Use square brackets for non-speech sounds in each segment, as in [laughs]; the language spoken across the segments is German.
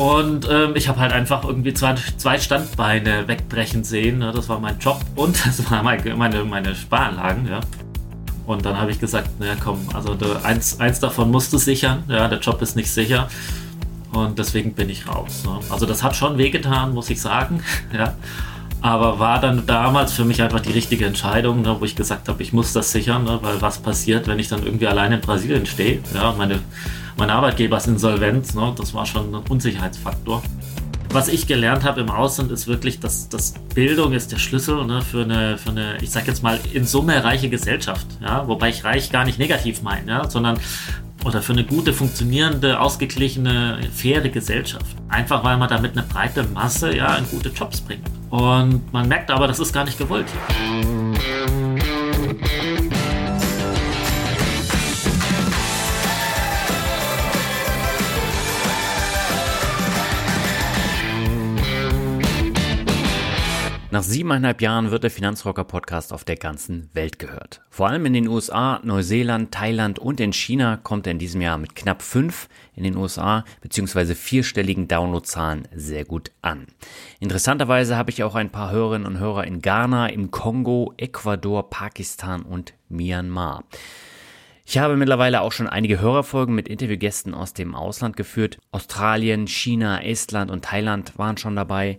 Und ähm, ich habe halt einfach irgendwie zwei, zwei Standbeine wegbrechen sehen. Ne? Das war mein Job und [laughs] das war meine, meine, meine Sparanlagen. Ja? Und dann habe ich gesagt, naja komm, also du, eins, eins davon musst du sichern. Ja, der Job ist nicht sicher. Und deswegen bin ich raus. Ne? Also das hat schon wehgetan, muss ich sagen. [laughs] ja. Aber war dann damals für mich einfach die richtige Entscheidung, ne, wo ich gesagt habe, ich muss das sichern, ne, weil was passiert, wenn ich dann irgendwie alleine in Brasilien stehe? Ja, meine, mein Arbeitgeber ist insolvent, ne, das war schon ein Unsicherheitsfaktor. Was ich gelernt habe im Ausland ist wirklich, dass, dass Bildung ist der Schlüssel ne, für, eine, für eine, ich sag jetzt mal, in Summe reiche Gesellschaft. Ja? Wobei ich reich gar nicht negativ meine, ja? sondern oder für eine gute, funktionierende, ausgeglichene, faire Gesellschaft. Einfach weil man damit eine breite Masse ja in gute Jobs bringt. Und man merkt aber, das ist gar nicht gewollt. Nach siebeneinhalb Jahren wird der Finanzrocker Podcast auf der ganzen Welt gehört. Vor allem in den USA, Neuseeland, Thailand und in China kommt er in diesem Jahr mit knapp fünf in den USA bzw. vierstelligen Downloadzahlen sehr gut an. Interessanterweise habe ich auch ein paar Hörerinnen und Hörer in Ghana, im Kongo, Ecuador, Pakistan und Myanmar. Ich habe mittlerweile auch schon einige Hörerfolgen mit Interviewgästen aus dem Ausland geführt. Australien, China, Estland und Thailand waren schon dabei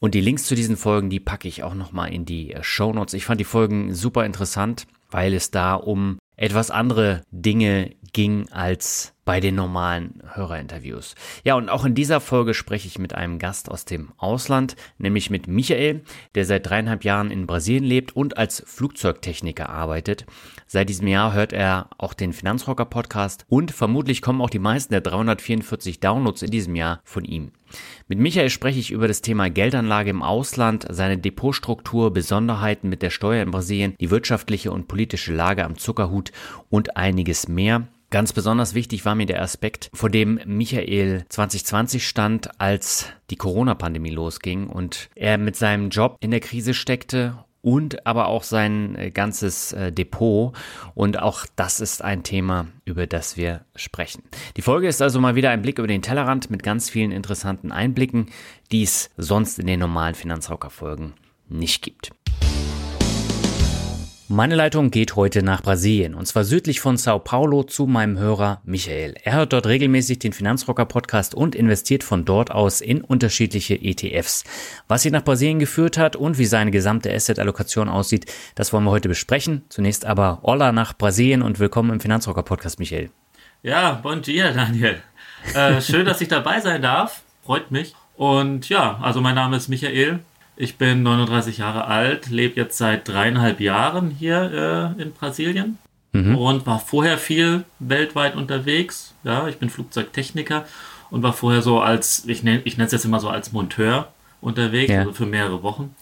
und die Links zu diesen Folgen, die packe ich auch nochmal in die äh, Show Notes. Ich fand die Folgen super interessant, weil es da um etwas andere Dinge ging als bei den normalen Hörerinterviews. Ja, und auch in dieser Folge spreche ich mit einem Gast aus dem Ausland, nämlich mit Michael, der seit dreieinhalb Jahren in Brasilien lebt und als Flugzeugtechniker arbeitet. Seit diesem Jahr hört er auch den Finanzrocker Podcast und vermutlich kommen auch die meisten der 344 Downloads in diesem Jahr von ihm. Mit Michael spreche ich über das Thema Geldanlage im Ausland, seine Depotstruktur, Besonderheiten mit der Steuer in Brasilien, die wirtschaftliche und politische Lage am Zuckerhut und einiges mehr. Ganz besonders wichtig war mir der Aspekt, vor dem Michael 2020 stand, als die Corona-Pandemie losging und er mit seinem Job in der Krise steckte und aber auch sein äh, ganzes äh, Depot. Und auch das ist ein Thema, über das wir sprechen. Die Folge ist also mal wieder ein Blick über den Tellerrand mit ganz vielen interessanten Einblicken, die es sonst in den normalen Finanzrocker-Folgen nicht gibt. Meine Leitung geht heute nach Brasilien und zwar südlich von Sao Paulo zu meinem Hörer Michael. Er hört dort regelmäßig den Finanzrocker Podcast und investiert von dort aus in unterschiedliche ETFs. Was ihn nach Brasilien geführt hat und wie seine gesamte Asset-Allokation aussieht, das wollen wir heute besprechen. Zunächst aber Hola nach Brasilien und willkommen im Finanzrocker Podcast, Michael. Ja, bon dia, Daniel. Äh, schön, dass ich dabei sein darf. Freut mich. Und ja, also mein Name ist Michael. Ich bin 39 Jahre alt, lebe jetzt seit dreieinhalb Jahren hier äh, in Brasilien mhm. und war vorher viel weltweit unterwegs. Ja, ich bin Flugzeugtechniker und war vorher so als, ich nenne ich es jetzt immer so als Monteur unterwegs, ja. also für mehrere Wochen.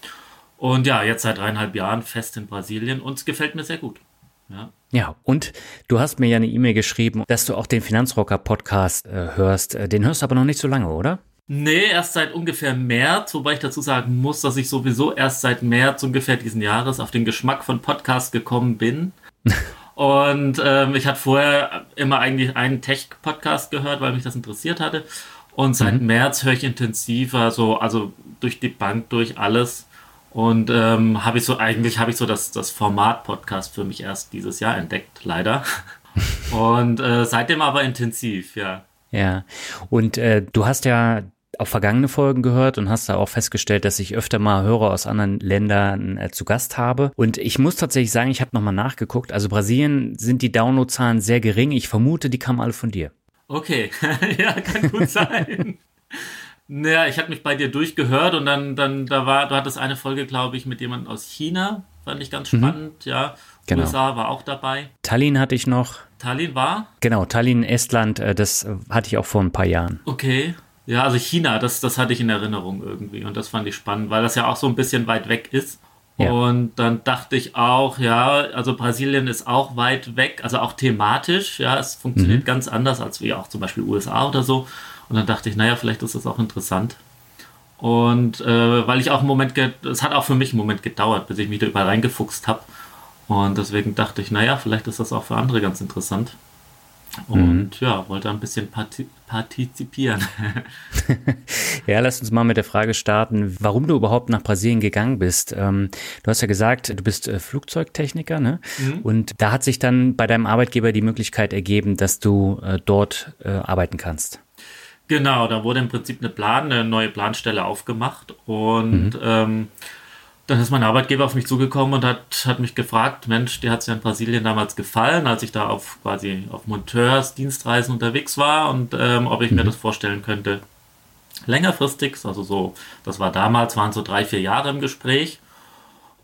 Und ja, jetzt seit dreieinhalb Jahren fest in Brasilien und es gefällt mir sehr gut. Ja. Ja, und du hast mir ja eine E-Mail geschrieben, dass du auch den Finanzrocker Podcast äh, hörst. Äh, den hörst du aber noch nicht so lange, oder? Nee, erst seit ungefähr März, wobei ich dazu sagen muss, dass ich sowieso erst seit März ungefähr diesen Jahres auf den Geschmack von Podcast gekommen bin. [laughs] Und ähm, ich hatte vorher immer eigentlich einen Tech-Podcast gehört, weil mich das interessiert hatte. Und seit mhm. März höre ich intensiver, so, also durch die Bank, durch alles. Und ähm, habe ich so, eigentlich habe ich so das, das Format-Podcast für mich erst dieses Jahr entdeckt, leider. [laughs] Und äh, seitdem aber intensiv, ja. Ja, und äh, du hast ja auch vergangene Folgen gehört und hast da auch festgestellt, dass ich öfter mal Hörer aus anderen Ländern äh, zu Gast habe. Und ich muss tatsächlich sagen, ich habe nochmal nachgeguckt. Also Brasilien sind die Downloadzahlen sehr gering. Ich vermute, die kamen alle von dir. Okay, [laughs] ja, kann gut [laughs] sein. naja, ich habe mich bei dir durchgehört und dann, dann, da war, du hattest eine Folge, glaube ich, mit jemandem aus China, fand ich ganz mhm. spannend, mhm. ja. Genau. USA war auch dabei. Tallinn hatte ich noch. Tallinn war? Genau, Tallinn, Estland, äh, das hatte ich auch vor ein paar Jahren. Okay. Ja, also China, das, das hatte ich in Erinnerung irgendwie und das fand ich spannend, weil das ja auch so ein bisschen weit weg ist. Ja. Und dann dachte ich auch, ja, also Brasilien ist auch weit weg, also auch thematisch, ja, es funktioniert mhm. ganz anders als wie auch zum Beispiel USA oder so. Und dann dachte ich, naja, vielleicht ist das auch interessant. Und äh, weil ich auch einen Moment, es hat auch für mich einen Moment gedauert, bis ich mich da überall reingefuchst habe. Und deswegen dachte ich, naja, vielleicht ist das auch für andere ganz interessant. Und mhm. ja, wollte ein bisschen partizipieren. [laughs] ja, lass uns mal mit der Frage starten, warum du überhaupt nach Brasilien gegangen bist. Ähm, du hast ja gesagt, du bist äh, Flugzeugtechniker, ne? Mhm. Und da hat sich dann bei deinem Arbeitgeber die Möglichkeit ergeben, dass du äh, dort äh, arbeiten kannst. Genau, da wurde im Prinzip eine Plan, eine neue Planstelle aufgemacht und mhm. ähm, dann ist mein Arbeitgeber auf mich zugekommen und hat, hat mich gefragt, Mensch, dir hat es ja in Brasilien damals gefallen, als ich da auf quasi auf Monteurs Dienstreisen unterwegs war und ähm, ob ich mhm. mir das vorstellen könnte. Längerfristig, also so, das war damals, waren so drei, vier Jahre im Gespräch.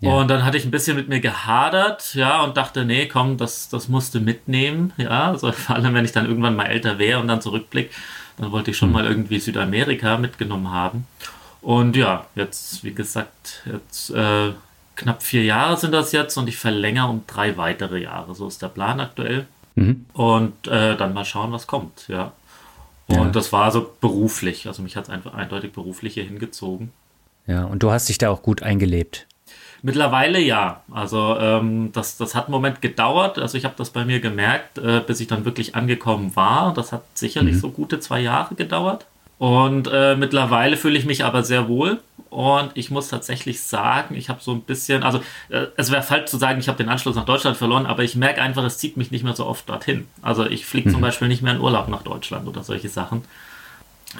Ja. Und dann hatte ich ein bisschen mit mir gehadert, ja, und dachte, nee, komm, das, das musst du mitnehmen, ja. Also [laughs] vor allem, wenn ich dann irgendwann mal älter wäre und dann zurückblick, dann wollte ich schon mhm. mal irgendwie Südamerika mitgenommen haben. Und ja, jetzt, wie gesagt, jetzt äh, knapp vier Jahre sind das jetzt und ich verlängere um drei weitere Jahre. So ist der Plan aktuell. Mhm. Und äh, dann mal schauen, was kommt, ja. Und ja. das war so beruflich. Also mich hat es einfach eindeutig beruflich hier hingezogen. Ja, und du hast dich da auch gut eingelebt. Mittlerweile ja. Also ähm, das, das hat einen Moment gedauert. Also ich habe das bei mir gemerkt, äh, bis ich dann wirklich angekommen war. Das hat sicherlich mhm. so gute zwei Jahre gedauert. Und äh, mittlerweile fühle ich mich aber sehr wohl. Und ich muss tatsächlich sagen, ich habe so ein bisschen, also äh, es wäre falsch zu sagen, ich habe den Anschluss nach Deutschland verloren, aber ich merke einfach, es zieht mich nicht mehr so oft dorthin. Also ich fliege mhm. zum Beispiel nicht mehr in Urlaub nach Deutschland oder solche Sachen.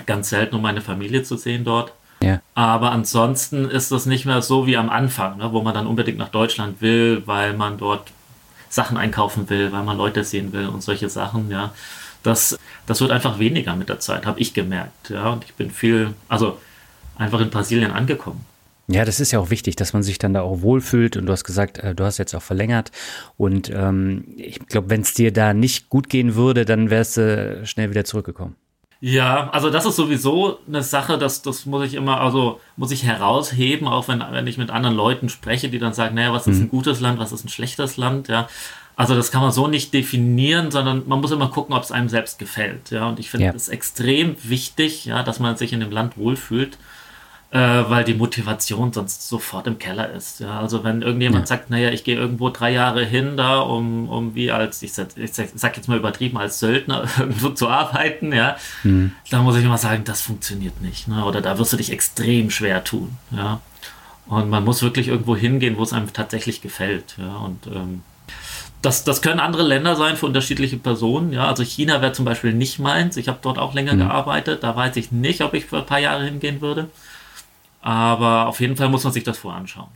Ganz selten, um meine Familie zu sehen dort. Ja. Aber ansonsten ist das nicht mehr so wie am Anfang, ne, wo man dann unbedingt nach Deutschland will, weil man dort Sachen einkaufen will, weil man Leute sehen will und solche Sachen, ja das, das wird einfach weniger mit der Zeit, habe ich gemerkt. Ja, und ich bin viel, also einfach in Brasilien angekommen. Ja, das ist ja auch wichtig, dass man sich dann da auch wohlfühlt. Und du hast gesagt, äh, du hast jetzt auch verlängert. Und ähm, ich glaube, wenn es dir da nicht gut gehen würde, dann wärst du schnell wieder zurückgekommen. Ja, also das ist sowieso eine Sache, das, das muss ich immer, also muss ich herausheben, auch wenn, wenn ich mit anderen Leuten spreche, die dann sagen, naja, was ist mhm. ein gutes Land, was ist ein schlechtes Land, ja. Also das kann man so nicht definieren, sondern man muss immer gucken, ob es einem selbst gefällt. Ja, und ich finde es ja. extrem wichtig, ja, dass man sich in dem Land wohlfühlt, äh, weil die Motivation sonst sofort im Keller ist. Ja, also wenn irgendjemand ja. sagt, naja, ich gehe irgendwo drei Jahre hin, da um, um wie als ich, sag, ich sag jetzt mal übertrieben als Söldner [laughs] irgendwo zu arbeiten, ja, mhm. da muss ich immer sagen, das funktioniert nicht. Ne? Oder da wirst du dich extrem schwer tun. Ja. Und man muss wirklich irgendwo hingehen, wo es einem tatsächlich gefällt. Ja, und ähm, das, das können andere Länder sein für unterschiedliche Personen. Ja, also China wäre zum Beispiel nicht meins. Ich habe dort auch länger mhm. gearbeitet. Da weiß ich nicht, ob ich für ein paar Jahre hingehen würde. Aber auf jeden Fall muss man sich das voranschauen.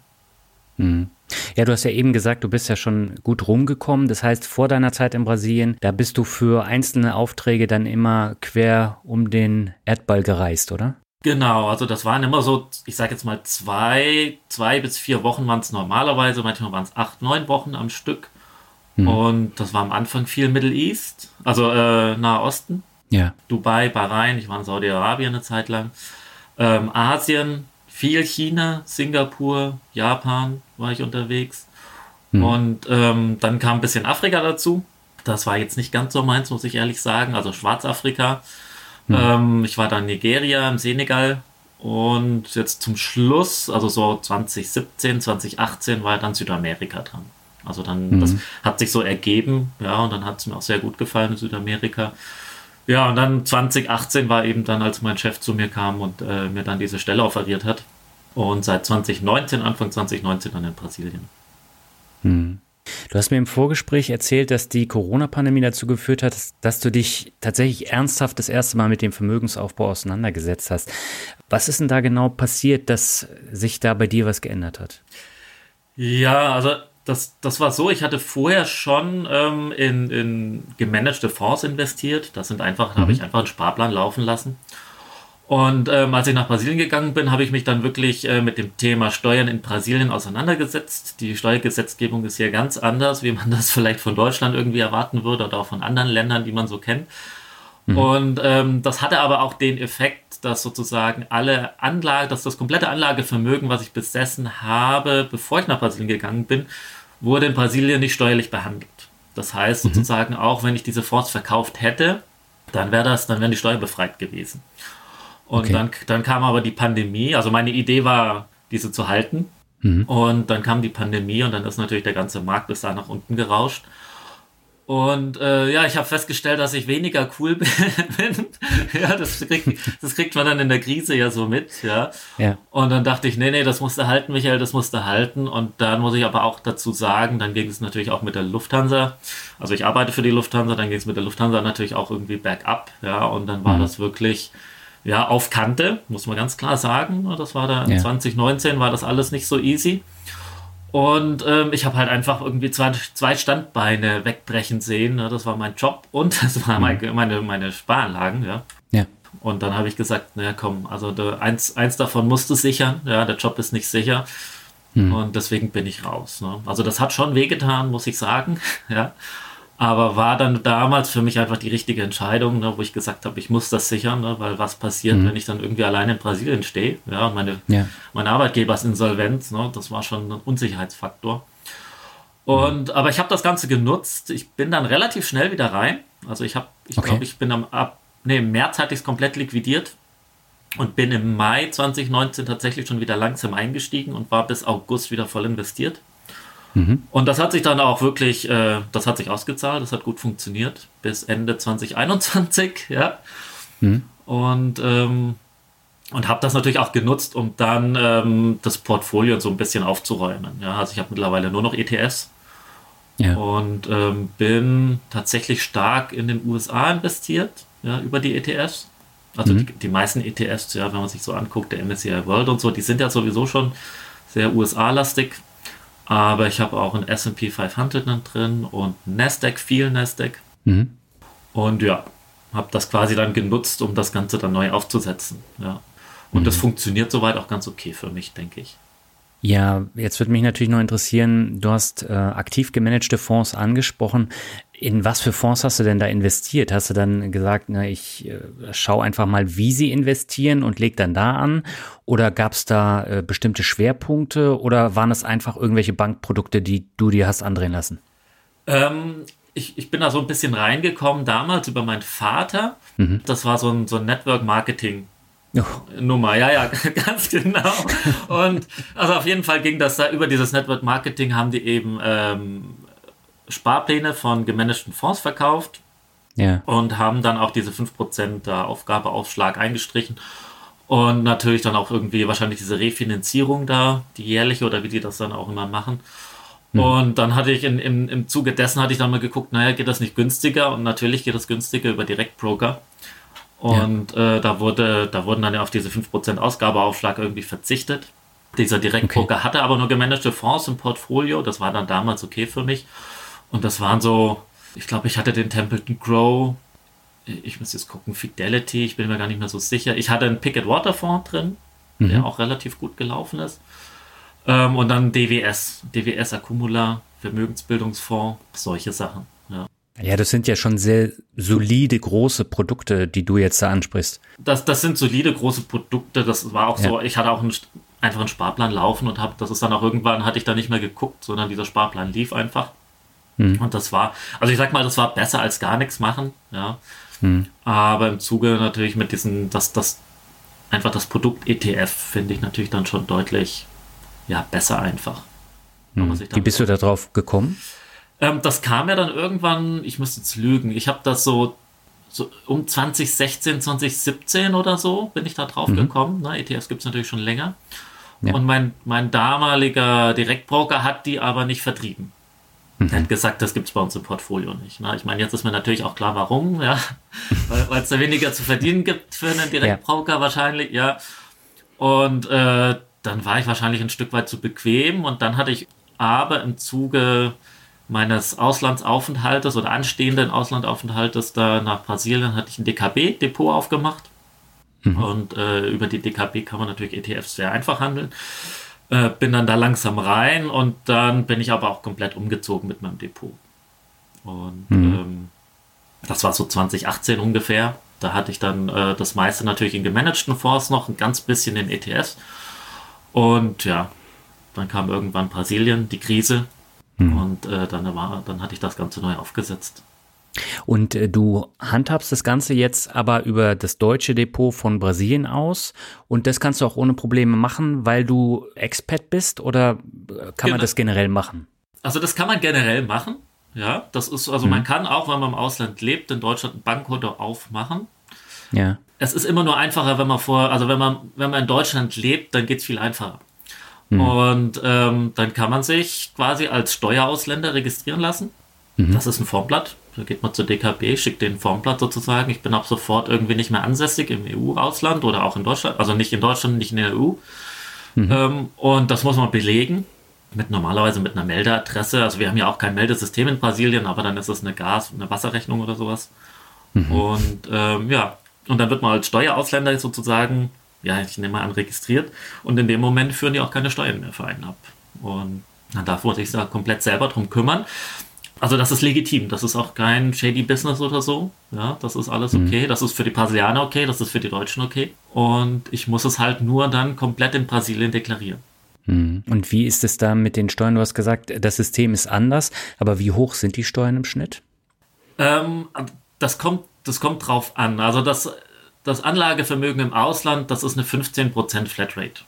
Mhm. Ja, du hast ja eben gesagt, du bist ja schon gut rumgekommen. Das heißt, vor deiner Zeit in Brasilien, da bist du für einzelne Aufträge dann immer quer um den Erdball gereist, oder? Genau, also das waren immer so, ich sage jetzt mal zwei, zwei bis vier Wochen waren es normalerweise, manchmal waren es acht, neun Wochen am Stück. Mhm. Und das war am Anfang viel Middle East, also äh, Nahe Osten. Ja. Dubai, Bahrain, ich war in Saudi-Arabien eine Zeit lang. Ähm, Asien, viel China, Singapur, Japan war ich unterwegs. Mhm. Und ähm, dann kam ein bisschen Afrika dazu. Das war jetzt nicht ganz so meins, muss ich ehrlich sagen. Also Schwarzafrika. Mhm. Ähm, ich war dann in Nigeria, im Senegal. Und jetzt zum Schluss, also so 2017, 2018, war dann Südamerika dran. Also dann, mhm. das hat sich so ergeben, ja, und dann hat es mir auch sehr gut gefallen in Südamerika. Ja, und dann 2018 war eben dann, als mein Chef zu mir kam und äh, mir dann diese Stelle offeriert hat. Und seit 2019, Anfang 2019 dann in Brasilien. Mhm. Du hast mir im Vorgespräch erzählt, dass die Corona-Pandemie dazu geführt hat, dass du dich tatsächlich ernsthaft das erste Mal mit dem Vermögensaufbau auseinandergesetzt hast. Was ist denn da genau passiert, dass sich da bei dir was geändert hat? Ja, also das, das war so, ich hatte vorher schon ähm, in, in gemanagte Fonds investiert. Das sind einfach, mhm. habe ich einfach einen Sparplan laufen lassen. Und ähm, als ich nach Brasilien gegangen bin, habe ich mich dann wirklich äh, mit dem Thema Steuern in Brasilien auseinandergesetzt. Die Steuergesetzgebung ist hier ganz anders, wie man [laughs] das vielleicht von Deutschland irgendwie erwarten würde oder auch von anderen Ländern, die man so kennt. Mhm. Und ähm, das hatte aber auch den Effekt, dass sozusagen alle Anlage, dass das komplette Anlagevermögen, was ich besessen habe, bevor ich nach Brasilien gegangen bin, wurde in Brasilien nicht steuerlich behandelt. Das heißt mhm. sozusagen auch, wenn ich diese Fonds verkauft hätte, dann wäre das, dann wären die steuerbefreit gewesen. Und okay. dann, dann kam aber die Pandemie. Also meine Idee war, diese zu halten. Mhm. Und dann kam die Pandemie und dann ist natürlich der ganze Markt bis da nach unten gerauscht. Und äh, ja, ich habe festgestellt, dass ich weniger cool [laughs] bin. ja, das kriegt, das kriegt man dann in der Krise ja so mit, ja. ja. Und dann dachte ich, nee, nee, das musste halten, Michael, das musste halten. Und dann muss ich aber auch dazu sagen, dann ging es natürlich auch mit der Lufthansa. Also ich arbeite für die Lufthansa, dann ging es mit der Lufthansa natürlich auch irgendwie bergab, ja. Und dann war mhm. das wirklich ja, auf Kante, muss man ganz klar sagen. Das war da ja. 2019 war das alles nicht so easy. Und ähm, ich habe halt einfach irgendwie zwei, zwei Standbeine wegbrechen sehen. Ne? Das war mein Job und [laughs] das war mein, mhm. meine, meine Sparanlagen. Ja. ja. Und dann habe ich gesagt, naja, komm, also der, eins, eins davon musst du sichern. Ja, der Job ist nicht sicher. Mhm. Und deswegen bin ich raus. Ne? Also das hat schon wehgetan, muss ich sagen. [laughs] ja. Aber war dann damals für mich einfach die richtige Entscheidung, ne, wo ich gesagt habe, ich muss das sichern, ne, weil was passiert, mhm. wenn ich dann irgendwie alleine in Brasilien stehe? Ja, meine, ja. mein Arbeitgeber ist insolvent, ne, das war schon ein Unsicherheitsfaktor. Und, mhm. aber ich habe das Ganze genutzt. Ich bin dann relativ schnell wieder rein. Also ich habe, ich okay. glaube, ich bin am ab, nee, im März hatte ich es komplett liquidiert und bin im Mai 2019 tatsächlich schon wieder langsam eingestiegen und war bis August wieder voll investiert. Mhm. Und das hat sich dann auch wirklich, äh, das hat sich ausgezahlt, das hat gut funktioniert bis Ende 2021, [laughs] ja. Mhm. Und, ähm, und habe das natürlich auch genutzt, um dann ähm, das Portfolio so ein bisschen aufzuräumen. Ja, also ich habe mittlerweile nur noch ETFs ja. und ähm, bin tatsächlich stark in den USA investiert, ja, über die ETFs. Also mhm. die, die, meisten ETFs, ja, wenn man sich so anguckt, der MSCI World und so, die sind ja sowieso schon sehr USA-lastig. Aber ich habe auch ein SP 500 drin und Nasdaq, viel Nasdaq. Mhm. Und ja, habe das quasi dann genutzt, um das Ganze dann neu aufzusetzen. Ja. Und mhm. das funktioniert soweit auch ganz okay für mich, denke ich. Ja, jetzt würde mich natürlich noch interessieren, du hast äh, aktiv gemanagte Fonds angesprochen. In was für Fonds hast du denn da investiert? Hast du dann gesagt, na, ich äh, schaue einfach mal, wie sie investieren und leg dann da an? Oder gab es da äh, bestimmte Schwerpunkte oder waren es einfach irgendwelche Bankprodukte, die du dir hast andrehen lassen? Ähm, ich, ich bin da so ein bisschen reingekommen damals über meinen Vater. Mhm. Das war so ein, so ein Network Marketing Nummer, ja, ja, [laughs] ganz genau. Und also auf jeden Fall ging das da über dieses Network Marketing, haben die eben ähm, Sparpläne von gemanagten Fonds verkauft ja. und haben dann auch diese 5% Aufgabeaufschlag eingestrichen und natürlich dann auch irgendwie wahrscheinlich diese Refinanzierung da, die jährliche oder wie die das dann auch immer machen. Hm. Und dann hatte ich in, im, im Zuge dessen hatte ich dann mal geguckt, naja, geht das nicht günstiger? Und natürlich geht das günstiger über Direktbroker. Und ja. äh, da, wurde, da wurden dann ja auf diese 5% Ausgabeaufschlag irgendwie verzichtet. Dieser Direktbroker okay. hatte aber nur gemanagte Fonds im Portfolio. Das war dann damals okay für mich. Und das waren so, ich glaube, ich hatte den Templeton Grow. Ich muss jetzt gucken, Fidelity, ich bin mir gar nicht mehr so sicher. Ich hatte einen Picket Water Fonds drin, mhm. der auch relativ gut gelaufen ist. Ähm, und dann DWS, DWS Accumula, Vermögensbildungsfonds, solche Sachen. Ja. Das sind ja schon sehr solide große Produkte, die du jetzt da ansprichst. Das, das sind solide große Produkte. Das war auch ja. so. Ich hatte auch einen, einfach einen Sparplan laufen und habe, das ist dann auch irgendwann, hatte ich da nicht mehr geguckt, sondern dieser Sparplan lief einfach. Hm. Und das war, also ich sag mal, das war besser als gar nichts machen, ja. Hm. Aber im Zuge natürlich mit diesen, das, das, einfach das Produkt ETF finde ich natürlich dann schon deutlich, ja, besser einfach. Hm. Wie bist du da drauf gekommen? Ähm, das kam ja dann irgendwann, ich müsste jetzt lügen, ich habe das so, so um 2016, 2017 oder so bin ich da drauf mhm. gekommen. Ne? ETFs gibt es natürlich schon länger. Ja. Und mein, mein damaliger Direktbroker hat die aber nicht vertrieben. Mhm. Er hat gesagt, das gibt es bei uns im Portfolio nicht. Ne? Ich meine, jetzt ist mir natürlich auch klar, warum, ja. [laughs] Weil es da weniger zu verdienen gibt für einen Direktbroker ja. wahrscheinlich, ja. Und äh, dann war ich wahrscheinlich ein Stück weit zu bequem und dann hatte ich aber im Zuge meines Auslandsaufenthaltes oder anstehenden Auslandaufenthaltes da nach Brasilien hatte ich ein DKB-Depot aufgemacht. Mhm. Und äh, über die DKB kann man natürlich ETFs sehr einfach handeln. Äh, bin dann da langsam rein und dann bin ich aber auch komplett umgezogen mit meinem Depot. Und mhm. ähm, das war so 2018 ungefähr. Da hatte ich dann äh, das meiste natürlich in gemanagten Fonds noch, ein ganz bisschen in ETFs. Und ja, dann kam irgendwann Brasilien, die Krise. Mhm. Und äh, dann, war, dann hatte ich das Ganze neu aufgesetzt. Und äh, du handhabst das Ganze jetzt aber über das deutsche Depot von Brasilien aus und das kannst du auch ohne Probleme machen, weil du Expat bist oder äh, kann genau. man das generell machen? Also das kann man generell machen. Ja, das ist, also mhm. man kann auch, wenn man im Ausland lebt, in Deutschland ein Bankkonto aufmachen. Ja. Es ist immer nur einfacher, wenn man vor, also wenn man, wenn man in Deutschland lebt, dann geht es viel einfacher. Mhm. Und ähm, dann kann man sich quasi als Steuerausländer registrieren lassen. Mhm. Das ist ein Formblatt. Da geht man zur DKB, schickt den Formblatt sozusagen. Ich bin ab sofort irgendwie nicht mehr ansässig im EU-Ausland oder auch in Deutschland. Also nicht in Deutschland, nicht in der EU. Mhm. Ähm, und das muss man belegen mit normalerweise mit einer Meldeadresse. Also wir haben ja auch kein Meldesystem in Brasilien, aber dann ist es eine Gas- eine Wasserrechnung oder sowas. Mhm. Und ähm, ja, und dann wird man als Steuerausländer sozusagen, ja, ich nehme mal an, registriert. Und in dem Moment führen die auch keine Steuern mehr für einen ab. Und dann darf man sich da komplett selber drum kümmern. Also das ist legitim, das ist auch kein shady Business oder so. Ja, das ist alles mhm. okay. Mhm. Das ist für die Brasilianer okay, das ist für die Deutschen okay. Und ich muss es halt nur dann komplett in Brasilien deklarieren. Hm. Und wie ist es da mit den Steuern? Du hast gesagt, das System ist anders, aber wie hoch sind die Steuern im Schnitt? Ähm, das, kommt, das kommt drauf an. Also das, das Anlagevermögen im Ausland, das ist eine 15% Flatrate.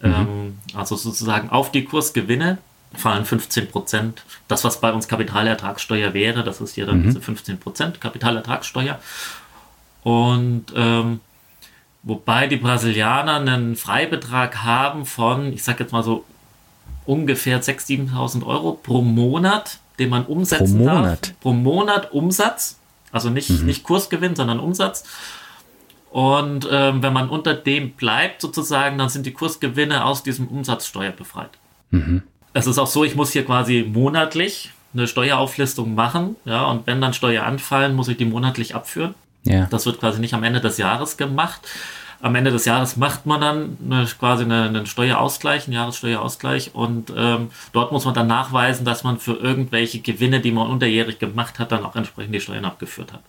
Mhm. Ähm, also sozusagen auf die Kursgewinne fallen 15%. Das, was bei uns Kapitalertragssteuer wäre, das ist hier dann mhm. diese 15% Kapitalertragssteuer. Und ähm, Wobei die Brasilianer einen Freibetrag haben von, ich sag jetzt mal so, ungefähr 6.000, 7.000 Euro pro Monat, den man umsetzen pro Monat. darf. Pro Monat Umsatz. Also nicht, mhm. nicht Kursgewinn, sondern Umsatz. Und ähm, wenn man unter dem bleibt, sozusagen, dann sind die Kursgewinne aus diesem Umsatzsteuer befreit. Mhm. Es ist auch so, ich muss hier quasi monatlich eine Steuerauflistung machen. Ja, und wenn dann Steuer anfallen, muss ich die monatlich abführen. Ja. Das wird quasi nicht am Ende des Jahres gemacht am Ende des Jahres macht man dann eine, quasi eine, einen Steuerausgleich, einen Jahressteuerausgleich und ähm, dort muss man dann nachweisen, dass man für irgendwelche Gewinne, die man unterjährig gemacht hat, dann auch entsprechend die Steuern abgeführt hat.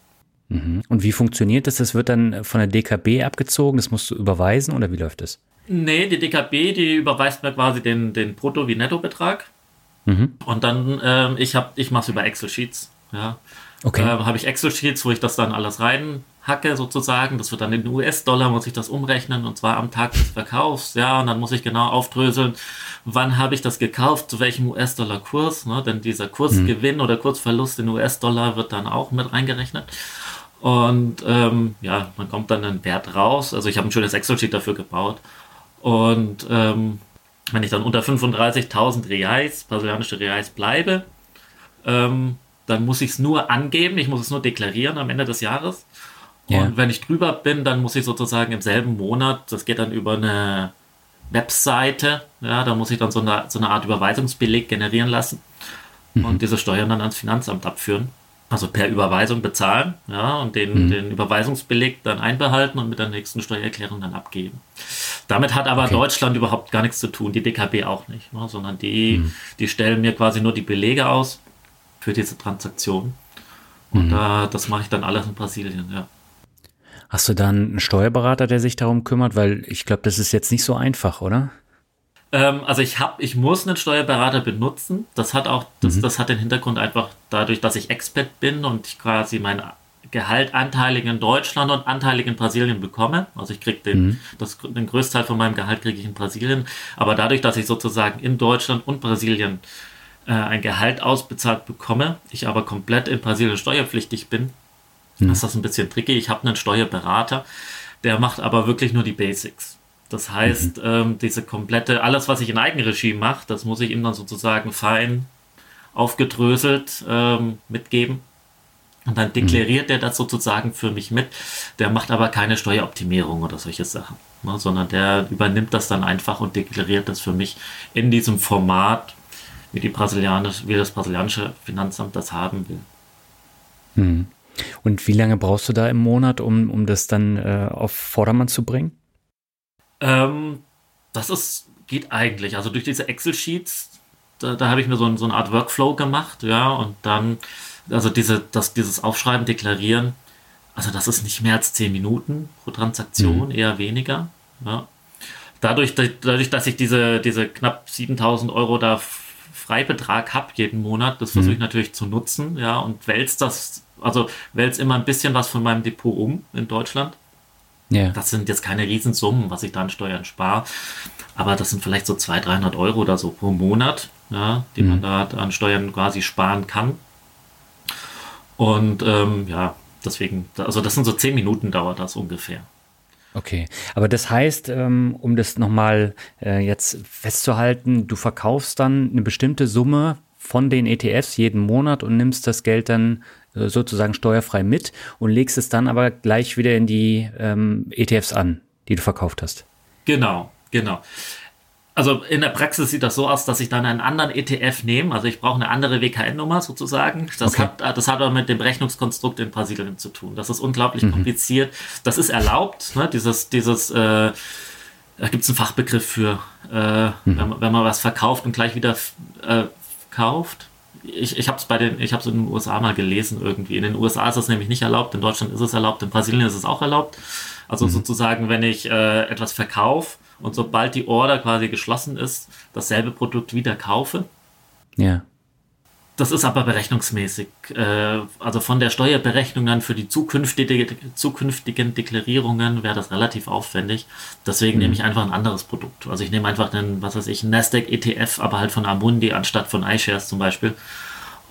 Mhm. Und wie funktioniert das? Das wird dann von der DKB abgezogen, das musst du überweisen oder wie läuft das? Nee, die DKB, die überweist mir quasi den, den Brutto- wie Nettobetrag. Mhm. Und dann, ähm, ich, ich mache es über Excel-Sheets. Ja. Okay. Äh, habe ich Excel-Sheets, wo ich das dann alles rein hacke sozusagen. Das wird dann in US-Dollar, muss ich das umrechnen und zwar am Tag des Verkaufs. Ja, und dann muss ich genau aufdröseln, wann habe ich das gekauft, zu welchem US-Dollar-Kurs. Ne? Denn dieser Kursgewinn mhm. oder Kursverlust in US-Dollar wird dann auch mit reingerechnet. Und ähm, ja, man kommt dann einen Wert raus. Also ich habe ein schönes Excel-Sheet dafür gebaut. Und ähm, wenn ich dann unter 35.000 Reais, brasilianische Reais bleibe, ähm, dann muss ich es nur angeben, ich muss es nur deklarieren am Ende des Jahres. Ja. Und wenn ich drüber bin, dann muss ich sozusagen im selben Monat, das geht dann über eine Webseite, ja, da muss ich dann so eine, so eine Art Überweisungsbeleg generieren lassen mhm. und diese Steuern dann ans Finanzamt abführen. Also per Überweisung bezahlen, ja, und den, mhm. den Überweisungsbeleg dann einbehalten und mit der nächsten Steuererklärung dann abgeben. Damit hat aber okay. Deutschland überhaupt gar nichts zu tun, die DKB auch nicht, ne, sondern die, mhm. die stellen mir quasi nur die Belege aus für diese Transaktion. Und mhm. äh, das mache ich dann alles in Brasilien, ja. Hast du dann einen Steuerberater, der sich darum kümmert? Weil ich glaube, das ist jetzt nicht so einfach, oder? Ähm, also ich habe, ich muss einen Steuerberater benutzen. Das hat auch, das, mhm. das hat den Hintergrund einfach dadurch, dass ich Expert bin und ich quasi mein Gehalt anteilig in Deutschland und anteilig in Brasilien bekomme. Also ich kriege den, mhm. das, den größten Teil von meinem Gehalt kriege ich in Brasilien. Aber dadurch, dass ich sozusagen in Deutschland und Brasilien äh, ein Gehalt ausbezahlt bekomme, ich aber komplett in Brasilien steuerpflichtig bin, hm. ist das ein bisschen tricky. Ich habe einen Steuerberater, der macht aber wirklich nur die Basics. Das heißt, mhm. ähm, diese komplette, alles, was ich in Eigenregie mache, das muss ich ihm dann sozusagen fein aufgedröselt ähm, mitgeben. Und dann deklariert mhm. er das sozusagen für mich mit. Der macht aber keine Steueroptimierung oder solche Sachen, ne, sondern der übernimmt das dann einfach und deklariert das für mich in diesem Format, wie, die brasilianische, wie das brasilianische Finanzamt das haben will. Mhm. Und wie lange brauchst du da im Monat, um, um das dann äh, auf Vordermann zu bringen? Ähm, das ist, geht eigentlich. Also durch diese Excel-Sheets, da, da habe ich mir so, ein, so eine Art Workflow gemacht, ja, und dann, also diese, das, dieses Aufschreiben, Deklarieren, also das ist nicht mehr als 10 Minuten pro Transaktion, mhm. eher weniger. Ja. Dadurch, dadurch, dass ich diese, diese knapp 7000 Euro da Freibetrag habe jeden Monat, das versuche ich mhm. natürlich zu nutzen, ja, und wälze das, also wälze immer ein bisschen was von meinem Depot um in Deutschland. Ja. Das sind jetzt keine Riesensummen, was ich da an Steuern spare, aber das sind vielleicht so 200, 300 Euro oder so pro Monat, ja, die mhm. man da an Steuern quasi sparen kann. Und ähm, ja, deswegen, also das sind so 10 Minuten dauert das ungefähr. Okay, aber das heißt, ähm, um das nochmal äh, jetzt festzuhalten, du verkaufst dann eine bestimmte Summe von den ETFs jeden Monat und nimmst das Geld dann äh, sozusagen steuerfrei mit und legst es dann aber gleich wieder in die ähm, ETFs an, die du verkauft hast. Genau, genau. Also in der Praxis sieht das so aus, dass ich dann einen anderen ETF nehme. Also ich brauche eine andere WKN-Nummer sozusagen. Das, okay. hat, das hat aber mit dem Berechnungskonstrukt in Brasilien zu tun. Das ist unglaublich mhm. kompliziert. Das ist erlaubt, ne? dieses, dieses, äh, da gibt es einen Fachbegriff für, äh, mhm. wenn, wenn, man was verkauft und gleich wieder äh, kauft. Ich, ich habe es bei den, ich habe in den USA mal gelesen irgendwie. In den USA ist das nämlich nicht erlaubt, in Deutschland ist es erlaubt, in Brasilien ist es auch erlaubt. Also mhm. sozusagen, wenn ich äh, etwas verkaufe und sobald die Order quasi geschlossen ist, dasselbe Produkt wieder kaufe. Ja. Das ist aber berechnungsmäßig. Äh, also von der Steuerberechnung dann für die zukünftige, zukünftigen Deklarierungen wäre das relativ aufwendig. Deswegen mhm. nehme ich einfach ein anderes Produkt. Also ich nehme einfach einen, was weiß ich, einen Nasdaq ETF, aber halt von Amundi anstatt von iShares zum Beispiel.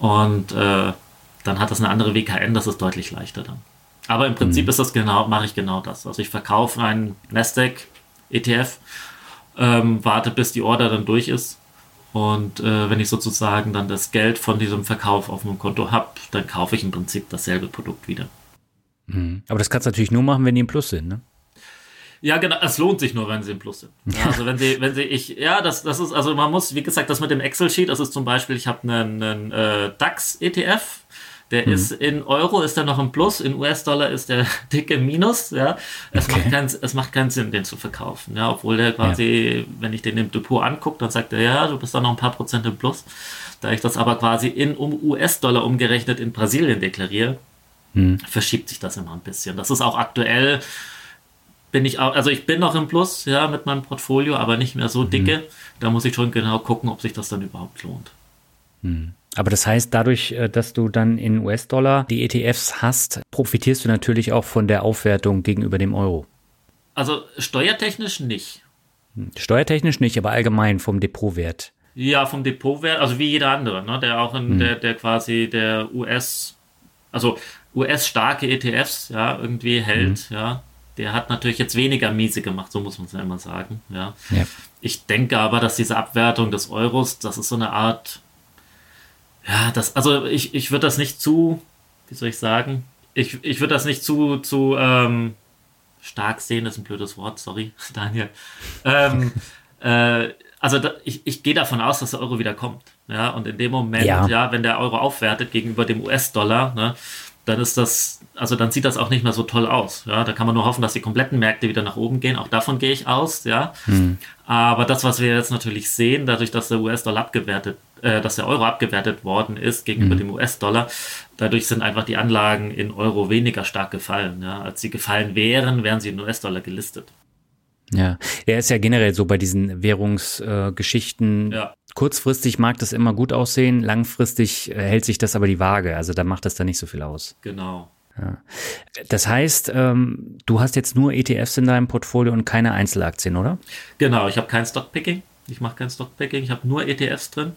Und äh, dann hat das eine andere WKN, das ist deutlich leichter dann. Aber im Prinzip mhm. ist das genau, mache ich genau das. Also ich verkaufe einen Nasdaq ETF, ähm, warte, bis die Order dann durch ist. Und äh, wenn ich sozusagen dann das Geld von diesem Verkauf auf meinem Konto habe, dann kaufe ich im Prinzip dasselbe Produkt wieder. Mhm. Aber das kannst du natürlich nur machen, wenn die im Plus sind, ne? Ja, genau, es lohnt sich nur, wenn sie im Plus sind. Ja, also wenn sie, wenn sie, ich, ja, das, das ist, also man muss, wie gesagt, das mit dem Excel-Sheet, das ist zum Beispiel, ich habe einen, einen äh, DAX-ETF, der mhm. ist in Euro ist er noch im Plus, in US-Dollar ist der [laughs] dicke Minus. Ja, es, okay. macht kein, es macht keinen Sinn, den zu verkaufen. Ja, obwohl der quasi, ja. wenn ich den im Depot angucke, dann sagt er, ja, du bist da noch ein paar Prozent im Plus. Da ich das aber quasi in um US-Dollar umgerechnet in Brasilien deklariere, mhm. verschiebt sich das immer ein bisschen. Das ist auch aktuell bin ich auch, also ich bin noch im Plus, ja, mit meinem Portfolio, aber nicht mehr so mhm. dicke. Mhm. Da muss ich schon genau gucken, ob sich das dann überhaupt lohnt. Mhm. Aber das heißt, dadurch, äh, dass du dann in US-Dollar die ETFs hast, profitierst du natürlich auch von der Aufwertung gegenüber dem Euro. Also steuertechnisch nicht. Hm, steuertechnisch nicht, aber allgemein vom Depotwert. Ja, vom Depotwert, also wie jeder andere, ne? der auch in hm. der, der quasi der US, also US-starke ETFs, ja, irgendwie hält, hm. ja. Der hat natürlich jetzt weniger miese gemacht, so muss man es ja immer sagen, ja. ja. Ich denke aber, dass diese Abwertung des Euros, das ist so eine Art ja, das, also ich, ich würde das nicht zu, wie soll ich sagen, ich, ich würde das nicht zu, zu ähm, stark sehen, das ist ein blödes Wort, sorry, [laughs] Daniel. Ähm, [laughs] äh, also da, ich, ich gehe davon aus, dass der Euro wieder kommt. Ja, und in dem Moment, ja, ja wenn der Euro aufwertet gegenüber dem US-Dollar, ne, dann ist das, also dann sieht das auch nicht mehr so toll aus. Ja, da kann man nur hoffen, dass die kompletten Märkte wieder nach oben gehen. Auch davon gehe ich aus, ja. Hm. Aber das, was wir jetzt natürlich sehen, dadurch, dass der US-Dollar abgewertet äh, dass der Euro abgewertet worden ist gegenüber mhm. dem US-Dollar. Dadurch sind einfach die Anlagen in Euro weniger stark gefallen. Ja. Als sie gefallen wären, wären sie in US-Dollar gelistet. Ja, er ist ja generell so bei diesen Währungsgeschichten. Äh, ja. Kurzfristig mag das immer gut aussehen, langfristig äh, hält sich das aber die Waage. Also da macht das dann nicht so viel aus. Genau. Ja. Das heißt, ähm, du hast jetzt nur ETFs in deinem Portfolio und keine Einzelaktien, oder? Genau, ich habe kein Stockpicking. Ich mache kein Stockpicking. Ich habe nur ETFs drin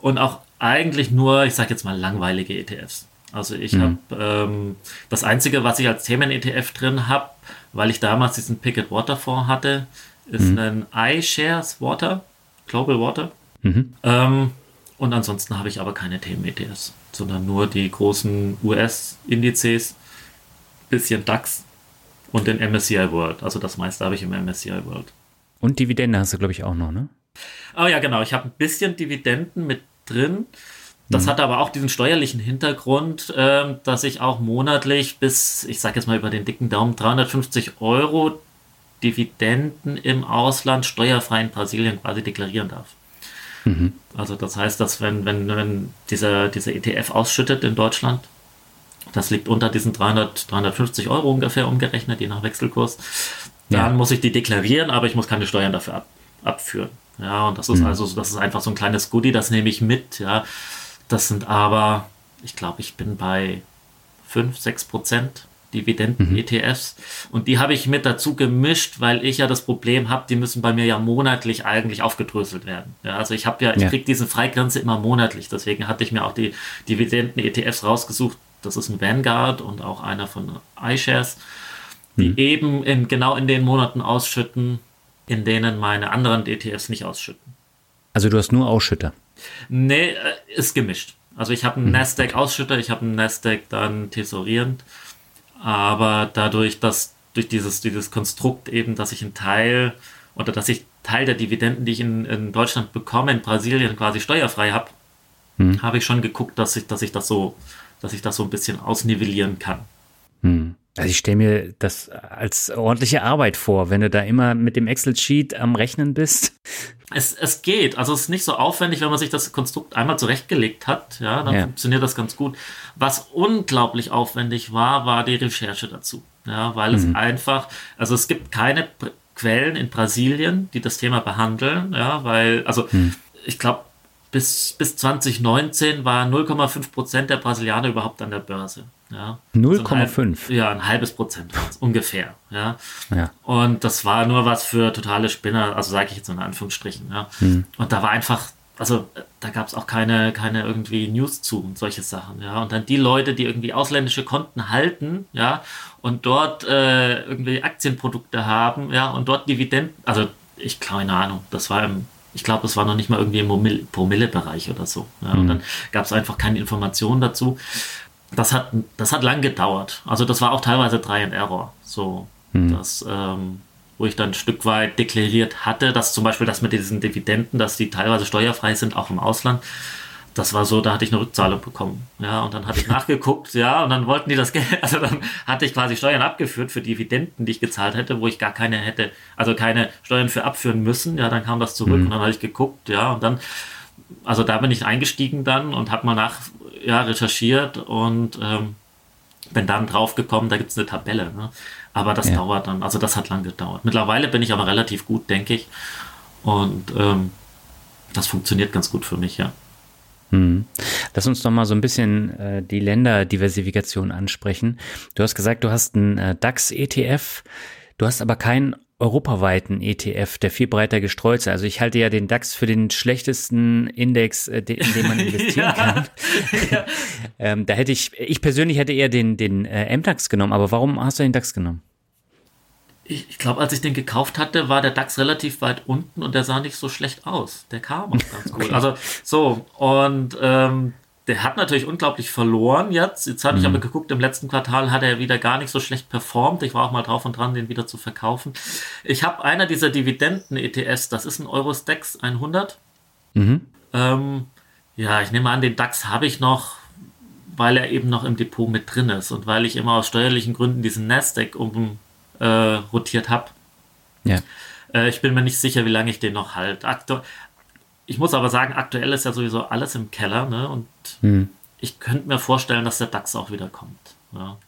und auch eigentlich nur, ich sage jetzt mal, langweilige ETFs. Also ich mhm. habe ähm, das Einzige, was ich als Themen-ETF drin habe, weil ich damals diesen Picket Water Fonds hatte, ist mhm. ein iShares Water, Global Water. Mhm. Ähm, und ansonsten habe ich aber keine Themen-ETFs, sondern nur die großen US-Indizes, bisschen DAX und den MSCI World. Also das meiste habe ich im MSCI World. Und Dividende hast du, glaube ich, auch noch, ne? Oh ja, genau. Ich habe ein bisschen Dividenden mit drin. Das mhm. hat aber auch diesen steuerlichen Hintergrund, äh, dass ich auch monatlich bis, ich sage jetzt mal über den dicken Daumen, 350 Euro Dividenden im Ausland steuerfrei in Brasilien quasi deklarieren darf. Mhm. Also das heißt, dass wenn, wenn, wenn dieser, dieser ETF ausschüttet in Deutschland, das liegt unter diesen 300, 350 Euro ungefähr umgerechnet, je nach Wechselkurs, dann ja. muss ich die deklarieren, aber ich muss keine Steuern dafür ab, abführen. Ja, und das ist mhm. also, das ist einfach so ein kleines Goodie, das nehme ich mit, ja. Das sind aber, ich glaube, ich bin bei 5, 6 Prozent Dividenden-ETFs. Mhm. Und die habe ich mit dazu gemischt, weil ich ja das Problem habe, die müssen bei mir ja monatlich eigentlich aufgedröselt werden. Ja, also ich habe ja, ich ja. kriege diese Freigrenze immer monatlich. Deswegen hatte ich mir auch die Dividenden-ETFs rausgesucht. Das ist ein Vanguard und auch einer von iShares, die mhm. eben in, genau in den Monaten ausschütten, in denen meine anderen ETFs nicht ausschütten. Also du hast nur Ausschütter? Nee, äh, ist gemischt. Also ich habe einen mhm. Nasdaq-Ausschütter, ich habe einen Nasdaq dann tesorierend, aber dadurch, dass durch dieses, dieses Konstrukt eben, dass ich einen Teil oder dass ich Teil der Dividenden, die ich in, in Deutschland bekomme, in Brasilien quasi steuerfrei habe, mhm. habe ich schon geguckt, dass ich, dass ich das so, dass ich das so ein bisschen ausnivellieren kann. Mhm. Also ich stelle mir das als ordentliche Arbeit vor, wenn du da immer mit dem Excel-Sheet am Rechnen bist. Es, es geht. Also es ist nicht so aufwendig, wenn man sich das Konstrukt einmal zurechtgelegt hat. Ja, dann ja. funktioniert das ganz gut. Was unglaublich aufwendig war, war die Recherche dazu. Ja, weil mhm. es einfach, also es gibt keine Quellen in Brasilien, die das Thema behandeln. Ja, weil, also mhm. ich glaube, bis, bis 2019 war 0,5 Prozent der Brasilianer überhaupt an der Börse. Ja. 0,5? So ja, ein halbes Prozent ungefähr. Ja. ja. Und das war nur was für totale Spinner, also sage ich jetzt in Anführungsstrichen. Ja. Hm. Und da war einfach, also da gab es auch keine, keine irgendwie News zu und solche Sachen. Ja. Und dann die Leute, die irgendwie ausländische Konten halten, ja, und dort äh, irgendwie Aktienprodukte haben, ja, und dort Dividenden, also ich keine Ahnung, das war im ich glaube, das war noch nicht mal irgendwie im Promille-Bereich oder so. Ja, mhm. Und dann gab es einfach keine Informationen dazu. Das hat, das hat lang gedauert. Also das war auch teilweise Try and Error. So, mhm. das, ähm, wo ich dann ein Stück weit deklariert hatte, dass zum Beispiel das mit diesen Dividenden, dass die teilweise steuerfrei sind, auch im Ausland das war so, da hatte ich eine Rückzahlung bekommen. Ja, und dann hatte ich nachgeguckt, ja, und dann wollten die das Geld, [laughs] also dann hatte ich quasi Steuern abgeführt für Dividenden, die ich gezahlt hätte, wo ich gar keine hätte, also keine Steuern für abführen müssen. Ja, dann kam das zurück mhm. und dann habe ich geguckt, ja, und dann, also da bin ich eingestiegen dann und habe mal nach, ja, recherchiert und ähm, bin dann draufgekommen, da gibt es eine Tabelle. Ne? Aber das ja. dauert dann, also das hat lang gedauert. Mittlerweile bin ich aber relativ gut, denke ich. Und ähm, das funktioniert ganz gut für mich, ja. Hm. Lass uns doch mal so ein bisschen äh, die Länderdiversifikation ansprechen. Du hast gesagt, du hast einen äh, DAX-ETF, du hast aber keinen europaweiten ETF, der viel breiter gestreut ist. Also ich halte ja den DAX für den schlechtesten Index, äh, in den man [laughs] investieren ja. kann. Ja. [laughs] ähm, da hätte ich, ich persönlich hätte eher den, den äh, MDAX genommen, aber warum hast du den DAX genommen? ich, ich glaube, als ich den gekauft hatte, war der DAX relativ weit unten und der sah nicht so schlecht aus. Der kam auch ganz [laughs] gut. Okay. Also so, und ähm, der hat natürlich unglaublich verloren jetzt. Jetzt habe ich mhm. aber geguckt, im letzten Quartal hat er wieder gar nicht so schlecht performt. Ich war auch mal drauf und dran, den wieder zu verkaufen. Ich habe einer dieser Dividenden-ETS, das ist ein Eurostex 100. Mhm. Ähm, ja, ich nehme an, den DAX habe ich noch, weil er eben noch im Depot mit drin ist und weil ich immer aus steuerlichen Gründen diesen Nasdaq um äh, rotiert habe. Ja. Äh, ich bin mir nicht sicher, wie lange ich den noch halte. Ich muss aber sagen, aktuell ist ja sowieso alles im Keller, ne? Und hm. ich könnte mir vorstellen, dass der DAX auch wieder kommt. Ja.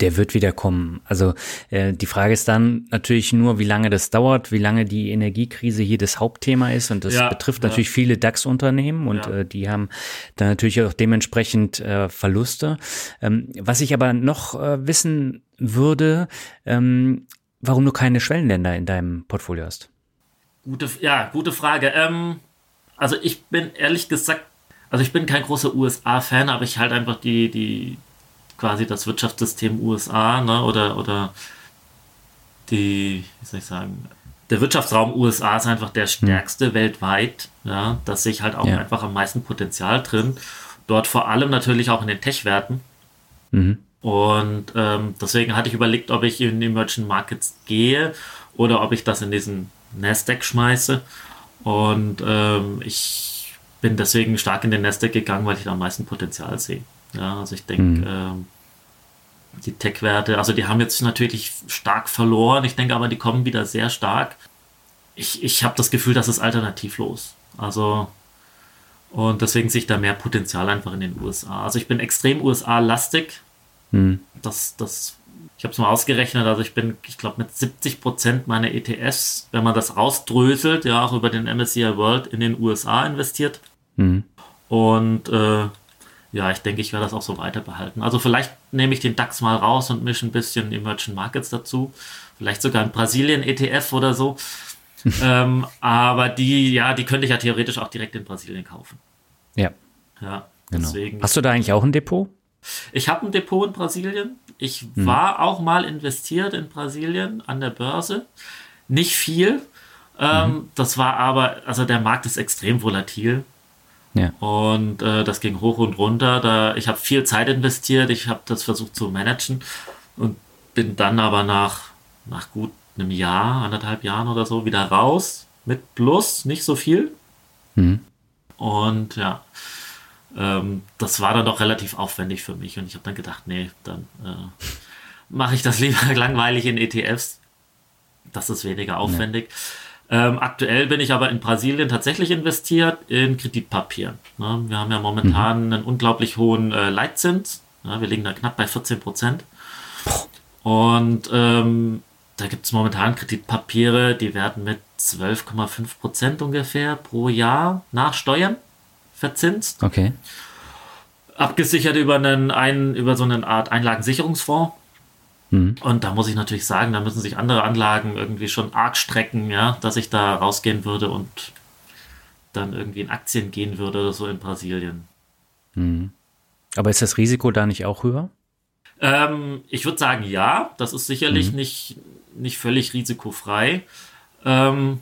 Der wird wieder kommen. Also äh, die Frage ist dann natürlich nur, wie lange das dauert, wie lange die Energiekrise hier das Hauptthema ist. Und das ja, betrifft ja. natürlich viele DAX-Unternehmen und äh, die haben dann natürlich auch dementsprechend äh, Verluste. Ähm, was ich aber noch äh, wissen würde, ähm, warum du keine Schwellenländer in deinem Portfolio hast. Gute, ja, gute Frage. Ähm, also ich bin ehrlich gesagt, also ich bin kein großer USA-Fan, aber ich halte einfach die, die, quasi das Wirtschaftssystem USA, ne, oder, oder die, wie soll ich sagen, der Wirtschaftsraum USA ist einfach der hm. stärkste mhm. weltweit, ja, da sehe ich halt auch ja. einfach am meisten Potenzial drin. Dort vor allem natürlich auch in den Tech-Werten. Mhm. Und ähm, deswegen hatte ich überlegt, ob ich in die Emerging Markets gehe oder ob ich das in diesen Nasdaq schmeiße. Und ähm, ich bin deswegen stark in den Nasdaq gegangen, weil ich da am meisten Potenzial sehe. Ja, also ich denke, mhm. ähm, die Tech-Werte, also die haben jetzt natürlich stark verloren. Ich denke aber, die kommen wieder sehr stark. Ich, ich habe das Gefühl, das ist alternativlos. Also, und deswegen sehe ich da mehr Potenzial einfach in den USA. Also ich bin extrem USA-lastig. Mhm. Das, das, ich habe es mal ausgerechnet, also ich bin, ich glaube, mit 70 Prozent meiner ETFs, wenn man das rausdröselt, ja auch über den MSCI World in den USA investiert. Mhm. Und äh, ja, ich denke, ich werde das auch so weiter behalten. Also vielleicht nehme ich den DAX mal raus und mische ein bisschen Emerging Markets dazu. Vielleicht sogar ein Brasilien-ETF oder so. [laughs] ähm, aber die, ja, die könnte ich ja theoretisch auch direkt in Brasilien kaufen. Ja. Ja, genau. deswegen. Hast du da eigentlich auch ein Depot? Ich habe ein Depot in Brasilien. Ich hm. war auch mal investiert in Brasilien an der Börse. Nicht viel. Ähm, mhm. Das war aber, also der Markt ist extrem volatil. Ja. Und äh, das ging hoch und runter. Da, ich habe viel Zeit investiert, ich habe das versucht zu managen und bin dann aber nach, nach gut einem Jahr, anderthalb Jahren oder so wieder raus mit Plus, nicht so viel. Mhm. Und ja, ähm, das war dann doch relativ aufwendig für mich und ich habe dann gedacht, nee, dann äh, mache ich das [laughs] lieber langweilig in ETFs. Das ist weniger aufwendig. Ja. Ähm, aktuell bin ich aber in Brasilien tatsächlich investiert in Kreditpapieren. Ne? Wir haben ja momentan mhm. einen unglaublich hohen äh, Leitzins. Ja, wir liegen da knapp bei 14 Prozent. Und ähm, da gibt es momentan Kreditpapiere, die werden mit 12,5 Prozent ungefähr pro Jahr nach Steuern verzinst. Okay. Abgesichert über, einen, einen, über so eine Art Einlagensicherungsfonds. Mhm. Und da muss ich natürlich sagen, da müssen sich andere Anlagen irgendwie schon arg strecken, ja, dass ich da rausgehen würde und dann irgendwie in Aktien gehen würde oder so in Brasilien. Mhm. Aber ist das Risiko da nicht auch höher? Ähm, ich würde sagen, ja, das ist sicherlich mhm. nicht, nicht völlig risikofrei. Ähm,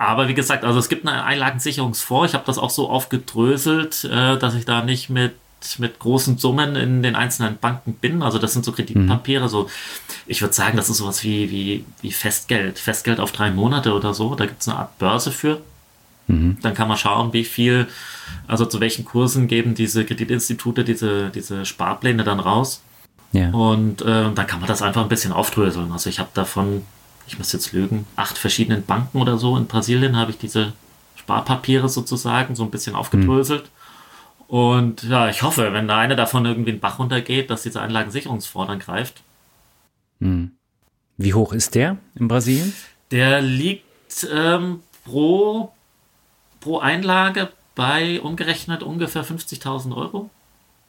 aber wie gesagt, also es gibt einen Einlagensicherungsfonds. Ich habe das auch so aufgedröselt, äh, dass ich da nicht mit mit großen Summen in den einzelnen Banken bin. Also das sind so Kreditpapiere. Mhm. So, ich würde sagen, das ist sowas wie, wie, wie Festgeld. Festgeld auf drei Monate oder so. Da gibt es eine Art Börse für. Mhm. Dann kann man schauen, wie viel, also zu welchen Kursen geben diese Kreditinstitute diese, diese Sparpläne dann raus. Ja. Und äh, dann kann man das einfach ein bisschen aufdröseln. Also ich habe davon, ich muss jetzt lügen, acht verschiedenen Banken oder so in Brasilien habe ich diese Sparpapiere sozusagen so ein bisschen aufgedröselt. Mhm. Und ja, ich hoffe, wenn da eine davon irgendwie einen Bach runtergeht, dass dieser Einlagensicherungsfonds dann greift. Hm. Wie hoch ist der in Brasilien? Der liegt ähm, pro, pro Einlage bei umgerechnet ungefähr 50.000 Euro.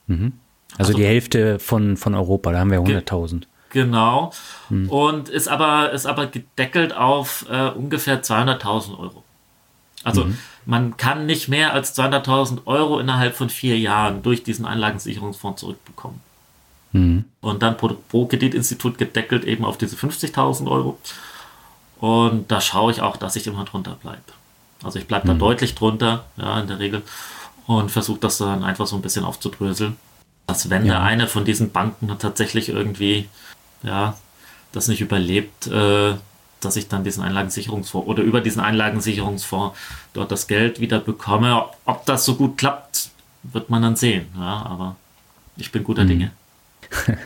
Mhm. Also, also, die Hälfte von, von Europa, da haben wir 100.000. Genau. Hm. Und ist aber, ist aber gedeckelt auf äh, ungefähr 200.000 Euro. Also mhm. man kann nicht mehr als 200.000 Euro innerhalb von vier Jahren durch diesen Einlagensicherungsfonds zurückbekommen. Mhm. Und dann pro, pro Kreditinstitut gedeckelt eben auf diese 50.000 Euro. Und da schaue ich auch, dass ich immer drunter bleibe. Also ich bleibe da mhm. deutlich drunter, ja, in der Regel. Und versuche das dann einfach so ein bisschen aufzudröseln. Dass wenn ja. der eine von diesen Banken tatsächlich irgendwie, ja, das nicht überlebt, äh, dass ich dann diesen Einlagensicherungsfonds oder über diesen Einlagensicherungsfonds dort das Geld wieder bekomme. Ob das so gut klappt, wird man dann sehen. Ja, aber ich bin guter mhm. Dinge. [laughs]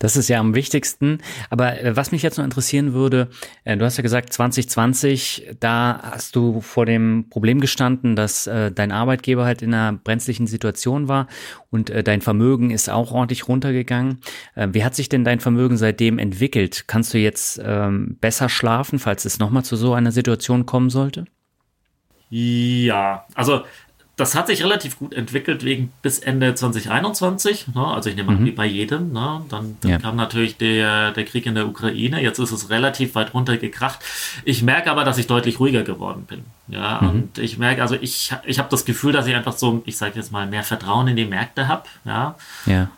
Das ist ja am wichtigsten. Aber äh, was mich jetzt noch interessieren würde, äh, du hast ja gesagt, 2020, da hast du vor dem Problem gestanden, dass äh, dein Arbeitgeber halt in einer brenzlichen Situation war und dein Vermögen ist auch ordentlich runtergegangen. Wie hat sich denn dein Vermögen seitdem entwickelt? Kannst du jetzt ähm, besser schlafen, falls es nochmal zu so einer Situation kommen sollte? Ja, also das hat sich relativ gut entwickelt wegen bis Ende 2021. Ne? Also ich nehme an, mhm. wie bei jedem. Ne? Dann, dann ja. kam natürlich der, der Krieg in der Ukraine. Jetzt ist es relativ weit runtergekracht. Ich merke aber, dass ich deutlich ruhiger geworden bin. Ja, mhm. und ich merke, also ich, ich habe das Gefühl, dass ich einfach so, ich sage jetzt mal, mehr Vertrauen in die Märkte habe. Ja. ja.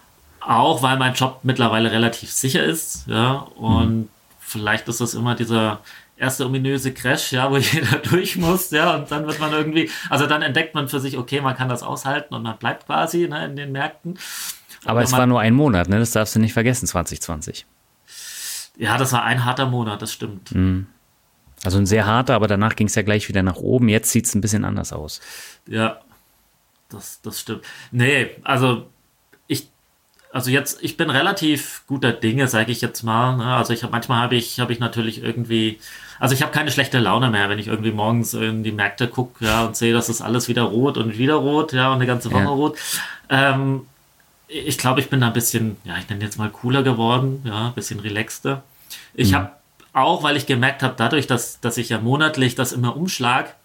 Auch weil mein Job mittlerweile relativ sicher ist. Ja. Und mhm. vielleicht ist das immer dieser erste ominöse Crash, ja, wo [laughs] jeder durch muss, ja, und dann wird man irgendwie, also dann entdeckt man für sich, okay, man kann das aushalten und man bleibt quasi ne, in den Märkten. Aber es war nur ein Monat, ne? Das darfst du nicht vergessen, 2020. Ja, das war ein harter Monat, das stimmt. Mhm. Also ein sehr harter, aber danach ging es ja gleich wieder nach oben. Jetzt sieht es ein bisschen anders aus. Ja, das, das stimmt. Nee, also ich, also jetzt, ich bin relativ guter Dinge, sage ich jetzt mal. Ne? Also ich habe manchmal habe ich, habe ich natürlich irgendwie, also ich habe keine schlechte Laune mehr, wenn ich irgendwie morgens in die Märkte gucke, ja, und sehe, dass das alles wieder rot und wieder rot, ja, und eine ganze Woche ja. rot. Ähm, ich glaube, ich bin da ein bisschen, ja, ich nenne jetzt mal cooler geworden, ja, ein bisschen relaxter. Ich mhm. habe auch, weil ich gemerkt habe, dadurch, dass, dass ich ja monatlich das immer umschlag,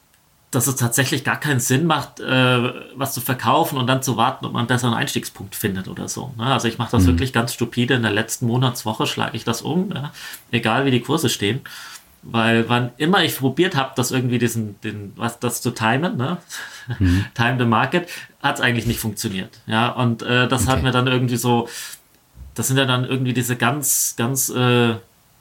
dass es tatsächlich gar keinen Sinn macht, äh, was zu verkaufen und dann zu warten, ob man einen besseren Einstiegspunkt findet oder so. Ne? Also ich mache das mhm. wirklich ganz stupide. In der letzten Monatswoche schlage ich das um, ja? egal wie die Kurse stehen. Weil wann immer ich probiert habe, das irgendwie diesen, den, was das zu timen, ne? Mhm. [laughs] Time the Market, hat es eigentlich nicht funktioniert. Ja, und äh, das okay. hat mir dann irgendwie so, das sind ja dann irgendwie diese ganz, ganz, äh,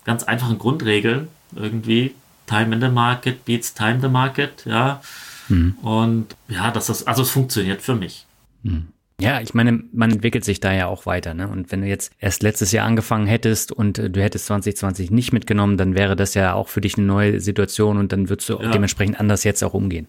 ganz einfachen Grundregeln irgendwie. Time in the Market beats Time the Market, ja. Mhm. Und ja, das ist, also es funktioniert für mich. Mhm. Ja, ich meine, man entwickelt sich da ja auch weiter. Ne? Und wenn du jetzt erst letztes Jahr angefangen hättest und äh, du hättest 2020 nicht mitgenommen, dann wäre das ja auch für dich eine neue Situation und dann würdest du ja. dementsprechend anders jetzt auch umgehen.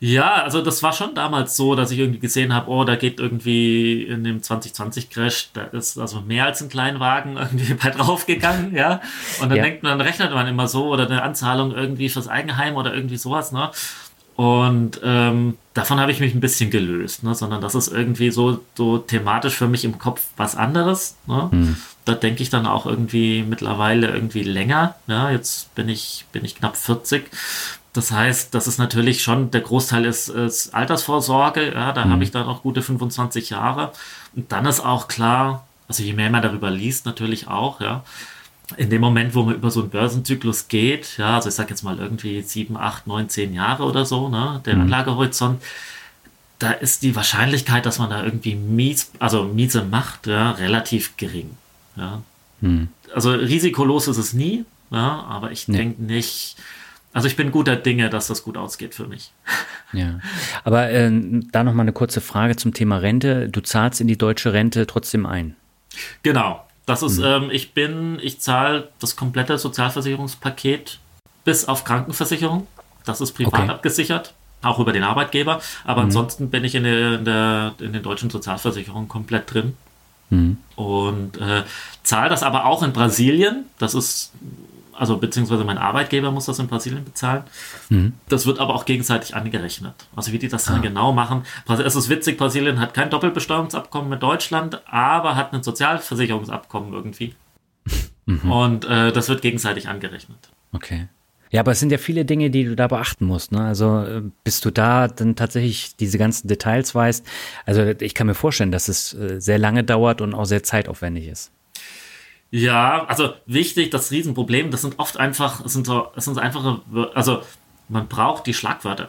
Ja, also das war schon damals so, dass ich irgendwie gesehen habe, oh, da geht irgendwie in dem 2020 Crash, da ist also mehr als ein Kleinwagen [laughs] irgendwie bei draufgegangen, ja. Und dann ja. denkt man, dann rechnet man immer so oder eine Anzahlung irgendwie fürs Eigenheim oder irgendwie sowas, ne? Und ähm, davon habe ich mich ein bisschen gelöst, ne? sondern das ist irgendwie so, so thematisch für mich im Kopf was anderes. Ne? Mhm. Da denke ich dann auch irgendwie mittlerweile irgendwie länger. Ja? Jetzt bin ich, bin ich knapp 40. Das heißt, das ist natürlich schon, der Großteil ist, ist Altersvorsorge. Ja? Da mhm. habe ich dann auch gute 25 Jahre. Und dann ist auch klar, also je mehr man darüber liest, natürlich auch, ja, in dem Moment, wo man über so einen Börsenzyklus geht, ja, also ich sage jetzt mal irgendwie sieben, acht, neun, zehn Jahre oder so, ne, der mhm. Anlagehorizont, da ist die Wahrscheinlichkeit, dass man da irgendwie mies, also miese macht, ja, relativ gering. Ja. Mhm. Also risikolos ist es nie, ja, aber ich nee. denke nicht, also ich bin guter Dinge, dass das gut ausgeht für mich. [laughs] Ja, aber äh, da nochmal eine kurze Frage zum Thema Rente. Du zahlst in die deutsche Rente trotzdem ein. Genau, das ist, mhm. ähm, ich bin, ich zahle das komplette Sozialversicherungspaket bis auf Krankenversicherung. Das ist privat okay. abgesichert, auch über den Arbeitgeber. Aber mhm. ansonsten bin ich in der, in der, in den deutschen Sozialversicherungen komplett drin. Mhm. Und äh, zahle das aber auch in Brasilien. Das ist also beziehungsweise mein Arbeitgeber muss das in Brasilien bezahlen. Mhm. Das wird aber auch gegenseitig angerechnet. Also wie die das dann ah. genau machen. Es ist witzig, Brasilien hat kein Doppelbesteuerungsabkommen mit Deutschland, aber hat ein Sozialversicherungsabkommen irgendwie. [laughs] Mhm. Und äh, das wird gegenseitig angerechnet. Okay. Ja, aber es sind ja viele Dinge, die du da beachten musst. Ne? Also äh, bis du da dann tatsächlich diese ganzen Details weißt. Also ich kann mir vorstellen, dass es äh, sehr lange dauert und auch sehr zeitaufwendig ist. Ja, also wichtig, das Riesenproblem, das sind oft einfach, es sind so, es sind so einfache, also man braucht die Schlagwörter.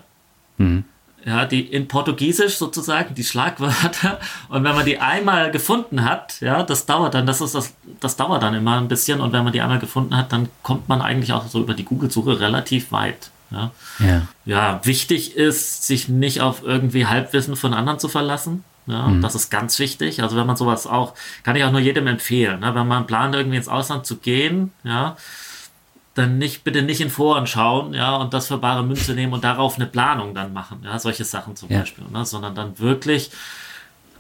Mhm. Ja, die in Portugiesisch sozusagen, die Schlagwörter. Und wenn man die einmal gefunden hat, ja, das dauert dann, das ist das, das dauert dann immer ein bisschen. Und wenn man die einmal gefunden hat, dann kommt man eigentlich auch so über die Google-Suche relativ weit. Ja. ja. ja, wichtig ist, sich nicht auf irgendwie Halbwissen von anderen zu verlassen. Ja, mhm. Das ist ganz wichtig. Also wenn man sowas auch, kann ich auch nur jedem empfehlen, ne? wenn man plant, irgendwie ins Ausland zu gehen, ja, dann nicht, bitte nicht in Foren schauen, ja, und das für bare Münze nehmen und darauf eine Planung dann machen, ja, solche Sachen zum ja. Beispiel, ne? sondern dann wirklich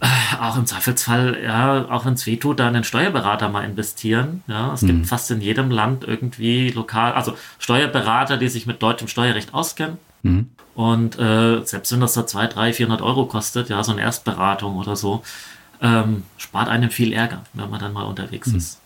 äh, auch im Zweifelsfall, ja, auch wenn es wehtut, da einen Steuerberater mal investieren. Ja, es mhm. gibt fast in jedem Land irgendwie lokal, also Steuerberater, die sich mit deutschem Steuerrecht auskennen. Mhm. Und äh, selbst wenn das da 200, 300, 400 Euro kostet, ja, so eine Erstberatung oder so, ähm, spart einem viel Ärger, wenn man dann mal unterwegs mhm. ist.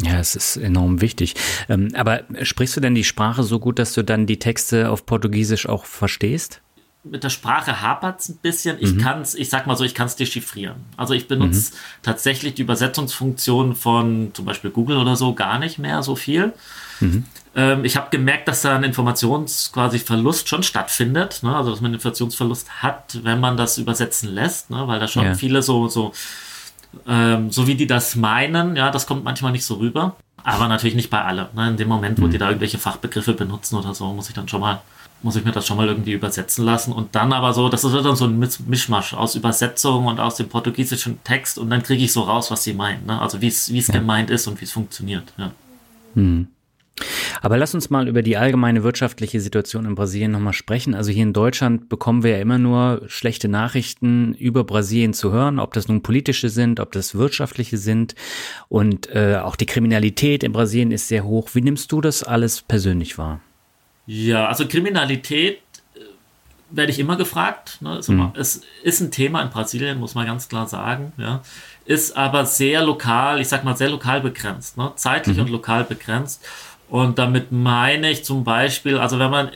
Ja, es ist enorm wichtig. Ähm, aber sprichst du denn die Sprache so gut, dass du dann die Texte auf Portugiesisch auch verstehst? mit der Sprache hapert es ein bisschen. Ich mhm. kann es, ich sag mal so, ich kann es dechiffrieren. Also ich benutze mhm. tatsächlich die Übersetzungsfunktion von zum Beispiel Google oder so gar nicht mehr so viel. Mhm. Ähm, ich habe gemerkt, dass da ein Informations quasi Verlust schon stattfindet. Ne? Also dass man einen Informationsverlust hat, wenn man das übersetzen lässt, ne? weil da schon ja. viele so, so, ähm, so wie die das meinen, ja, das kommt manchmal nicht so rüber. Aber natürlich nicht bei alle. Ne? In dem Moment, wo mhm. die da irgendwelche Fachbegriffe benutzen oder so, muss ich dann schon mal muss ich mir das schon mal irgendwie übersetzen lassen. Und dann aber so, das ist dann so ein Mischmasch aus Übersetzung und aus dem portugiesischen Text und dann kriege ich so raus, was sie meinen. Ne? Also wie es ja. gemeint ist und wie es funktioniert. Ja. Hm. Aber lass uns mal über die allgemeine wirtschaftliche Situation in Brasilien nochmal sprechen. Also hier in Deutschland bekommen wir ja immer nur schlechte Nachrichten über Brasilien zu hören, ob das nun politische sind, ob das wirtschaftliche sind. Und äh, auch die Kriminalität in Brasilien ist sehr hoch. Wie nimmst du das alles persönlich wahr? Ja, also Kriminalität äh, werde ich immer gefragt. Ne? Ist immer, mhm. Es ist ein Thema in Brasilien, muss man ganz klar sagen. Ja? Ist aber sehr lokal, ich sag mal sehr lokal begrenzt, ne? zeitlich mhm. und lokal begrenzt. Und damit meine ich zum Beispiel, also wenn man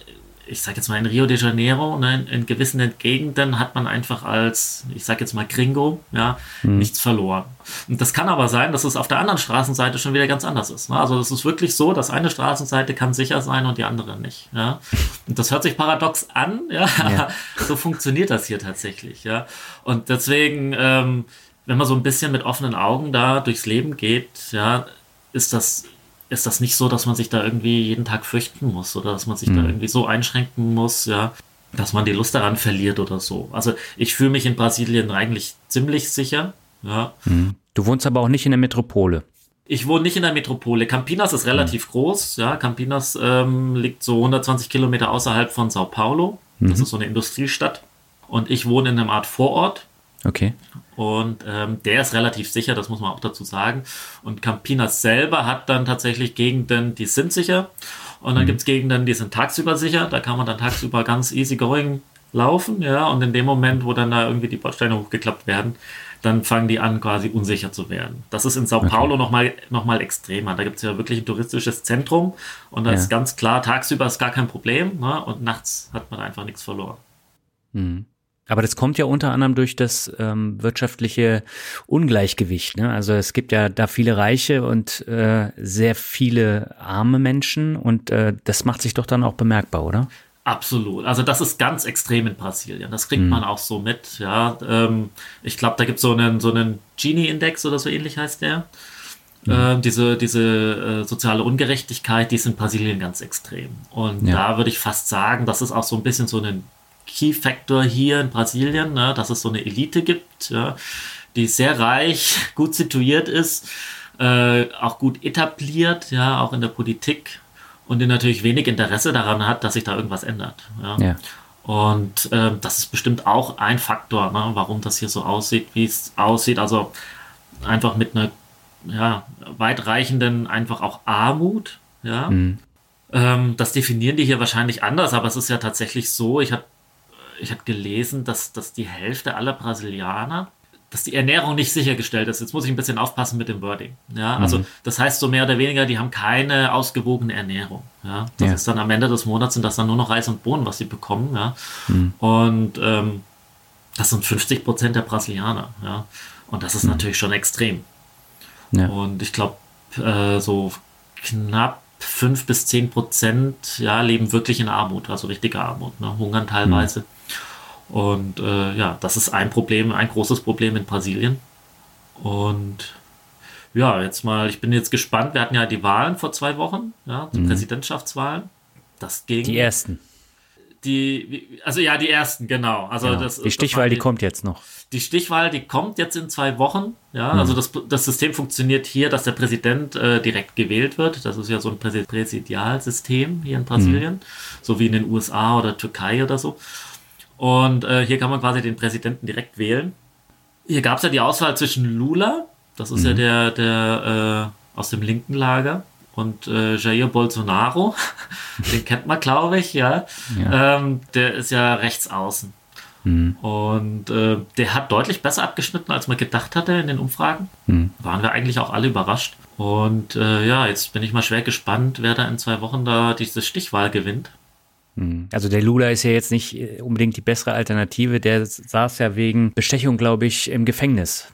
ich sage jetzt mal in Rio de Janeiro, ne, in, gewissen Gegenden hat man einfach als, ich sage jetzt mal Gringo, ja, mhm. nichts verloren. Und das kann aber sein, dass es auf der anderen Straßenseite schon wieder ganz anders ist. Ne? Also es ist wirklich so, dass eine Straßenseite kann sicher sein und die andere nicht. Ja? Und das hört sich paradox an, ja, ja. so funktioniert das hier tatsächlich. Ja? Und deswegen, ähm, wenn man so ein bisschen mit offenen Augen da durchs Leben geht, ja, ist das ist das nicht so, dass man sich da irgendwie jeden Tag fürchten muss oder dass man sich mhm. da irgendwie so einschränken muss, ja, dass man die Lust daran verliert oder so. Also ich fühle mich in Brasilien eigentlich ziemlich sicher. Ja. Mhm. Du wohnst aber auch nicht in der Metropole. Ich wohne nicht in der Metropole. Campinas ist relativ mhm. groß. Ja, Campinas ähm, liegt so 120 Kilometer außerhalb von Sao Paulo. Das mhm. ist so eine Industriestadt. Und ich wohne in einer Art Vorort. Okay. Und ähm, der ist relativ sicher, das muss man auch dazu sagen. Und Campinas selber hat dann tatsächlich Gegenden, die sind sicher. Und dann mhm. gibt es Gegenden, die sind tagsüber sicher. Da kann man dann tagsüber ganz easy going laufen. Ja, und in dem Moment, wo dann da irgendwie die Bordsteine hochgeklappt werden, dann fangen die an, quasi unsicher zu werden. Das ist in Sao okay. Paulo nochmal noch mal extremer. Da gibt es ja wirklich ein touristisches Zentrum und da ja. ist ganz klar, tagsüber ist gar kein Problem ne? und nachts hat man einfach nichts verloren. Mhm. Aber das kommt ja unter anderem durch das ähm, wirtschaftliche Ungleichgewicht. Ne? Also es gibt ja da viele Reiche und äh, sehr viele arme Menschen und äh, das macht sich doch dann auch bemerkbar, oder? Absolut. Also das ist ganz extrem in Brasilien. Das kriegt mhm. man auch so mit. Ja, ähm, ich glaube, da gibt es so einen so einen Gini-Index oder so ähnlich heißt der. Mhm. Äh, diese diese äh, soziale Ungerechtigkeit, die ist in Brasilien ganz extrem. Und ja. da würde ich fast sagen, das ist auch so ein bisschen so ein Key Factor hier in Brasilien, ne, dass es so eine Elite gibt, ja, die sehr reich, [laughs] gut situiert ist, äh, auch gut etabliert, ja, auch in der Politik und die natürlich wenig Interesse daran hat, dass sich da irgendwas ändert. Ja. ja. Und äh, das ist bestimmt auch ein Faktor, ne, warum das hier so aussieht, wie es aussieht. Also einfach mit einer ja, weitreichenden, einfach auch Armut. Ja. Mhm. Ähm, das definieren die hier wahrscheinlich anders, aber es ist ja tatsächlich so. Ich habe ich habe gelesen, dass, dass die Hälfte aller Brasilianer, dass die Ernährung nicht sichergestellt ist. Jetzt muss ich ein bisschen aufpassen mit dem Wording. Ja, also mhm. das heißt so mehr oder weniger, die haben keine ausgewogene Ernährung. Ja, das ja. ist dann am Ende des Monats sind das dann nur noch Reis und Bohnen, was sie bekommen. Ja, mhm. und ähm, das sind 50 Prozent der Brasilianer. Ja, und das ist mhm. natürlich schon extrem. Ja. Und ich glaube, äh, so knapp 5 bis 10 Prozent ja, leben wirklich in Armut, also richtige Armut, ne? hungern teilweise. Mhm. Und äh, ja, das ist ein Problem, ein großes Problem in Brasilien. Und ja, jetzt mal, ich bin jetzt gespannt. Wir hatten ja die Wahlen vor zwei Wochen, ja, die mhm. Präsidentschaftswahlen. Das ging. Die ersten. Die, also ja, die ersten, genau. Also ja, das, die Stichwahl, die, die, kommt jetzt noch. Die Stichwahl, die kommt jetzt in zwei Wochen. Ja, mhm. also das, das System funktioniert hier, dass der Präsident äh, direkt gewählt wird. Das ist ja so ein Präsidialsystem hier in Brasilien, mhm. so wie in den USA oder Türkei oder so. Und äh, hier kann man quasi den Präsidenten direkt wählen. Hier gab es ja die Auswahl zwischen Lula, das ist mhm. ja der, der äh, aus dem linken Lager, und äh, Jair Bolsonaro, [laughs] den kennt man, glaube ich, ja. ja. Ähm, der ist ja rechts außen. Mhm. Und äh, der hat deutlich besser abgeschnitten, als man gedacht hatte in den Umfragen. Mhm. Waren wir eigentlich auch alle überrascht. Und äh, ja, jetzt bin ich mal schwer gespannt, wer da in zwei Wochen da diese Stichwahl gewinnt. Hm. Also der Lula ist ja jetzt nicht äh, unbedingt die bessere Alternative. Der saß ja wegen Bestechung, glaube ich, im Gefängnis.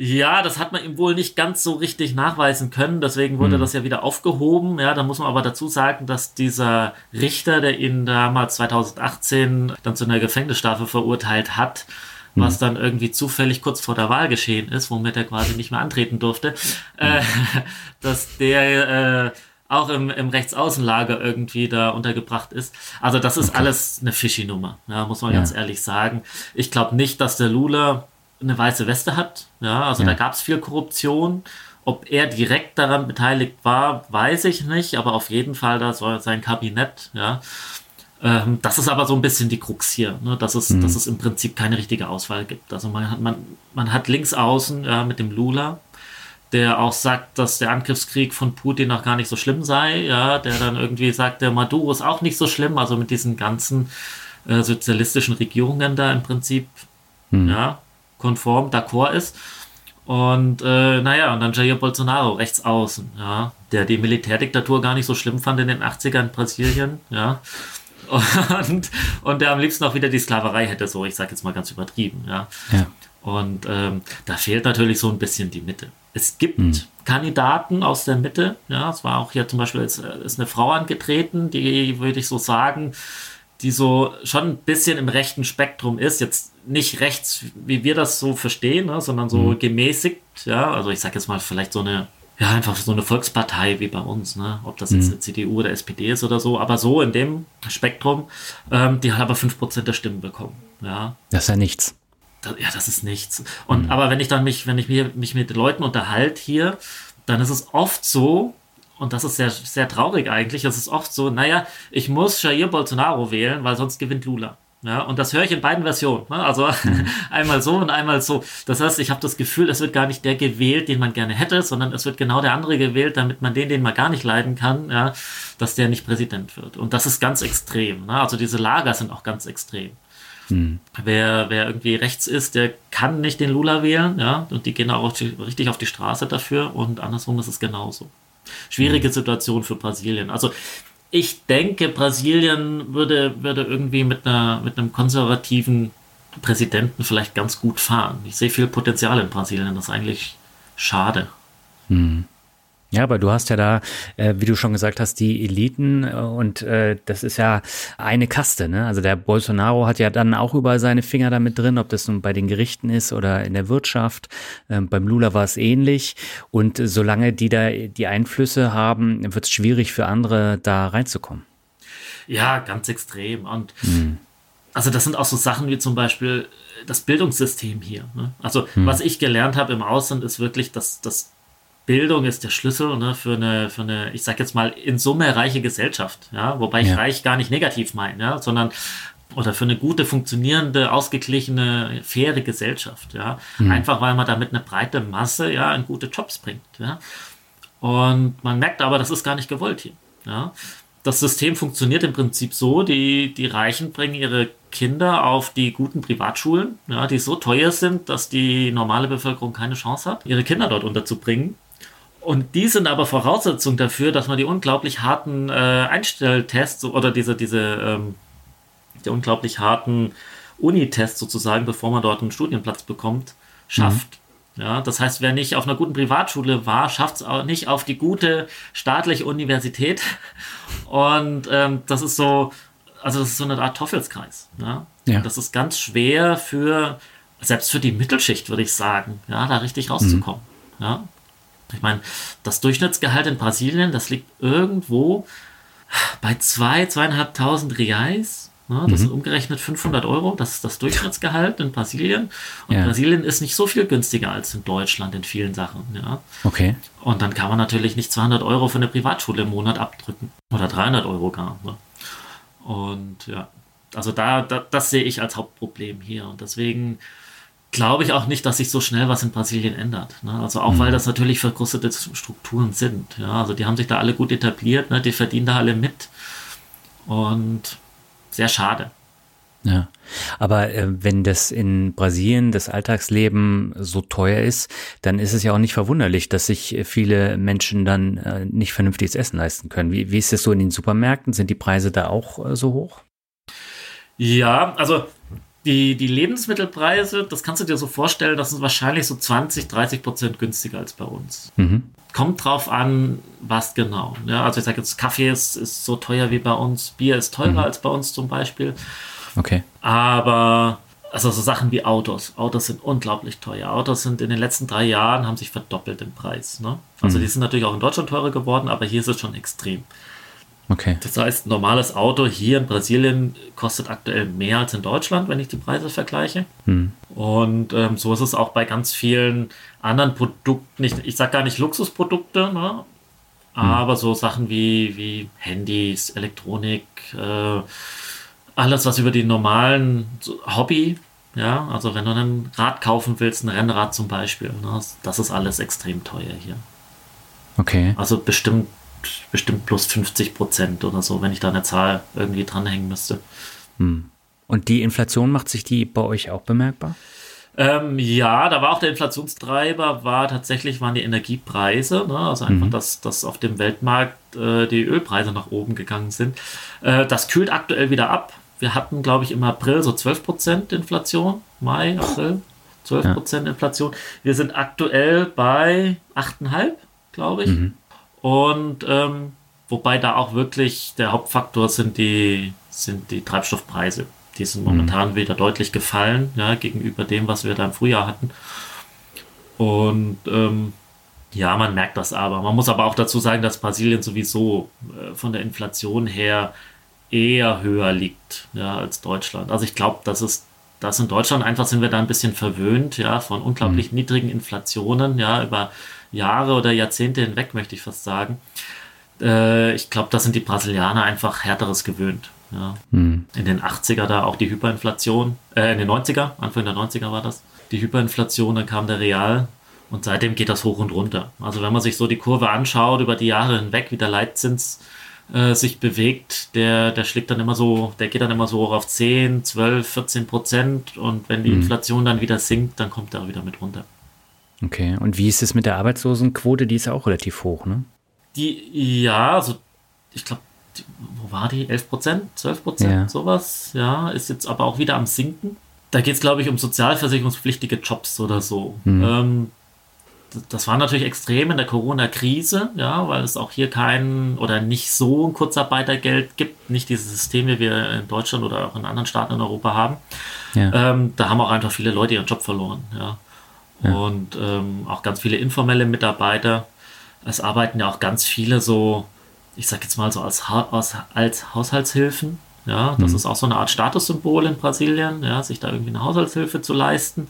Ja, das hat man ihm wohl nicht ganz so richtig nachweisen können. Deswegen wurde hm. das ja wieder aufgehoben. Ja, da muss man aber dazu sagen, dass dieser Richter, der ihn damals 2018 dann zu einer Gefängnisstrafe verurteilt hat, hm. was dann irgendwie zufällig kurz vor der Wahl geschehen ist, womit er quasi nicht mehr antreten durfte, hm. äh, [laughs] dass der äh, auch im, im Rechtsaußenlager irgendwie da untergebracht ist. Also das ist okay. alles eine Fischi-Nummer, ja, muss man ja. ganz ehrlich sagen. Ich glaube nicht, dass der Lula eine weiße Weste hat. Ja, also ja. da gab es viel Korruption ob er direkt daran beteiligt war, weiß ich nicht, aber auf jeden Fall da soll sein Kabinett, ja. Ähm, das ist aber so ein bisschen die Krux hier, ne? dass, es, mhm. dass es im Prinzip keine richtige Auswahl gibt. Also man hat, man, man hat links außen ja, mit dem Lula, der auch sagt, dass der Angriffskrieg von Putin noch gar nicht so schlimm sei, ja, der dann irgendwie sagt, der Maduro ist auch nicht so schlimm, also mit diesen ganzen äh, sozialistischen Regierungen da im Prinzip, mhm. ja, konform, d'accord ist. Und äh, naja, und dann Jair Bolsonaro rechts außen, ja, der die Militärdiktatur gar nicht so schlimm fand in den 80ern in Brasilien, ja. [laughs] Und, und der am liebsten auch wieder die Sklaverei hätte, so, ich sage jetzt mal ganz übertrieben, ja. ja. Und ähm, da fehlt natürlich so ein bisschen die Mitte. Es gibt hm. Kandidaten aus der Mitte, ja, es war auch hier zum Beispiel, ist, ist eine Frau angetreten, die würde ich so sagen, die so schon ein bisschen im rechten Spektrum ist, jetzt nicht rechts, wie wir das so verstehen, ne, sondern so mhm. gemäßigt, ja, also ich sage jetzt mal vielleicht so eine, ja, einfach so eine Volkspartei wie bei uns, ne, ob das jetzt mhm. eine CDU oder SPD ist oder so, aber so in dem Spektrum, ähm, die hat aber 5% der Stimmen bekommen, ja. Das ist ja nichts. Ja, das ist nichts. Und mhm. aber wenn ich dann mich, wenn ich mich, mich mit Leuten unterhalte hier, dann ist es oft so, und das ist sehr, sehr traurig eigentlich, es ist oft so, naja, ich muss Jair Bolsonaro wählen, weil sonst gewinnt Lula. Ja, und das höre ich in beiden Versionen. Ne? Also mhm. [laughs] einmal so und einmal so. Das heißt, ich habe das Gefühl, es wird gar nicht der gewählt, den man gerne hätte, sondern es wird genau der andere gewählt, damit man den, den man gar nicht leiden kann, ja, dass der nicht Präsident wird. Und das ist ganz extrem. Ne? Also diese Lager sind auch ganz extrem. Mhm. Wer, wer irgendwie rechts ist, der kann nicht den Lula wählen, ja, und die gehen auch richtig auf die Straße dafür und andersrum ist es genauso. Schwierige mhm. Situation für Brasilien. Also ich denke, Brasilien würde, würde irgendwie mit, einer, mit einem konservativen Präsidenten vielleicht ganz gut fahren. Ich sehe viel Potenzial in Brasilien, das ist eigentlich schade. Hm. Ja, aber du hast ja da, äh, wie du schon gesagt hast, die Eliten äh, und äh, das ist ja eine Kaste. Ne? Also der Bolsonaro hat ja dann auch überall seine Finger damit drin, ob das nun bei den Gerichten ist oder in der Wirtschaft. Ähm, beim Lula war es ähnlich. Und solange die da die Einflüsse haben, wird es schwierig für andere da reinzukommen. Ja, ganz extrem. Und hm. also das sind auch so Sachen wie zum Beispiel das Bildungssystem hier. Ne? Also hm. was ich gelernt habe im Ausland ist wirklich, dass das Bildung ist der Schlüssel ne, für, eine, für eine, ich sag jetzt mal, in Summe reiche Gesellschaft. Ja? Wobei ich ja. reich gar nicht negativ meine, ja? sondern oder für eine gute, funktionierende, ausgeglichene, faire Gesellschaft. Ja? Mhm. Einfach weil man damit eine breite Masse ja, in gute Jobs bringt. Ja? Und man merkt aber, das ist gar nicht gewollt hier. Ja? Das System funktioniert im Prinzip so, die, die Reichen bringen ihre Kinder auf die guten Privatschulen, ja, die so teuer sind, dass die normale Bevölkerung keine Chance hat, ihre Kinder dort unterzubringen. Und die sind aber Voraussetzung dafür, dass man die unglaublich harten äh, Einstelltests oder diese, diese ähm, die unglaublich harten Unitests sozusagen, bevor man dort einen Studienplatz bekommt, schafft. Mhm. Ja, das heißt, wer nicht auf einer guten Privatschule war, schafft es auch nicht auf die gute staatliche Universität. Und ähm, das ist so, also das ist so eine Art Teufelskreis. Ja? ja. Das ist ganz schwer für, selbst für die Mittelschicht, würde ich sagen, ja, da richtig rauszukommen. Mhm. Ja? Ich meine, das Durchschnittsgehalt in Brasilien, das liegt irgendwo bei 2.000, 2.500 Reais. Ne? Das mhm. sind umgerechnet 500 Euro. Das ist das Durchschnittsgehalt in Brasilien. Und ja. Brasilien ist nicht so viel günstiger als in Deutschland in vielen Sachen. Ja? Okay. Und dann kann man natürlich nicht 200 Euro für eine Privatschule im Monat abdrücken. Oder 300 Euro gar. Ne? Und ja, also da, da, das sehe ich als Hauptproblem hier. Und deswegen glaube ich auch nicht, dass sich so schnell was in Brasilien ändert. Ne? Also auch mhm. weil das natürlich verkrustete Strukturen sind. Ja? Also die haben sich da alle gut etabliert, ne? die verdienen da alle mit. Und sehr schade. Ja, aber äh, wenn das in Brasilien das Alltagsleben so teuer ist, dann ist es ja auch nicht verwunderlich, dass sich viele Menschen dann äh, nicht vernünftiges Essen leisten können. Wie, wie ist es so in den Supermärkten? Sind die Preise da auch äh, so hoch? Ja, also die, die Lebensmittelpreise, das kannst du dir so vorstellen, das ist wahrscheinlich so 20, 30 Prozent günstiger als bei uns. Mhm. Kommt drauf an, was genau. Ja, also ich sage jetzt, Kaffee ist, ist so teuer wie bei uns, Bier ist teurer mhm. als bei uns zum Beispiel. Okay. Aber also so Sachen wie Autos. Autos sind unglaublich teuer. Autos sind in den letzten drei Jahren haben sich verdoppelt im Preis. Ne? Also mhm. die sind natürlich auch in Deutschland teurer geworden, aber hier ist es schon extrem. Okay. Das heißt, ein normales Auto hier in Brasilien kostet aktuell mehr als in Deutschland, wenn ich die Preise vergleiche. Hm. Und ähm, so ist es auch bei ganz vielen anderen Produkten. Ich, ich sage gar nicht Luxusprodukte, ne? aber so Sachen wie, wie Handys, Elektronik, äh, alles, was über die normalen so Hobby, ja, also wenn du ein Rad kaufen willst, ein Rennrad zum Beispiel, ne? das ist alles extrem teuer hier. Okay. Also bestimmt, bestimmt plus 50 Prozent oder so, wenn ich da eine Zahl irgendwie dranhängen müsste. Und die Inflation macht sich die bei euch auch bemerkbar? Ähm, ja, da war auch der Inflationstreiber, war tatsächlich waren die Energiepreise, ne? also einfach, dass, dass auf dem Weltmarkt äh, die Ölpreise nach oben gegangen sind. Äh, das kühlt aktuell wieder ab. Wir hatten, glaube ich, im April so 12% Inflation, Mai, April, 12% Inflation. Wir sind aktuell bei 8,5, glaube ich. Und ähm, wobei da auch wirklich der Hauptfaktor sind die, sind die Treibstoffpreise. Die sind momentan wieder deutlich gefallen, ja, gegenüber dem, was wir da im Frühjahr hatten. Und ähm, ja, man merkt das aber. Man muss aber auch dazu sagen, dass Brasilien sowieso äh, von der Inflation her eher höher liegt ja, als Deutschland. Also ich glaube, das ist das in Deutschland einfach sind wir da ein bisschen verwöhnt, ja, von unglaublich niedrigen Inflationen, ja, über Jahre oder Jahrzehnte hinweg, möchte ich fast sagen. Äh, ich glaube, da sind die Brasilianer einfach härteres gewöhnt. Ja. In den 80er da auch die Hyperinflation, äh, in den 90er, Anfang der 90er war das, die Hyperinflation, dann kam der Real und seitdem geht das hoch und runter. Also wenn man sich so die Kurve anschaut über die Jahre hinweg, wie der Leitzins äh, sich bewegt, der, der schlägt dann immer so, der geht dann immer so hoch auf 10, 12, 14 Prozent und wenn die Inflation dann wieder sinkt, dann kommt er wieder mit runter. Okay. Und wie ist es mit der Arbeitslosenquote? Die ist ja auch relativ hoch, ne? Die, ja, also ich glaube, wo war die? 11 Prozent, 12 Prozent, Ja. sowas. Ja, ist jetzt aber auch wieder am Sinken. Da geht es, glaube ich, um sozialversicherungspflichtige Jobs oder so. Ähm, d- das war natürlich extrem in der Corona-Krise, ja, weil es auch hier kein oder nicht so ein Kurzarbeitergeld gibt, nicht dieses System, wie wir in Deutschland oder auch in anderen Staaten in Europa haben. Ja. Ähm, da haben auch einfach viele Leute ihren Job verloren, ja. Und ähm, auch ganz viele informelle Mitarbeiter. Es arbeiten ja auch ganz viele so, ich sag jetzt mal so als, ha als, als Haushaltshilfen. Ja, das ist auch so eine Art Statussymbol in Brasilien, ja, sich da irgendwie eine Haushaltshilfe zu leisten.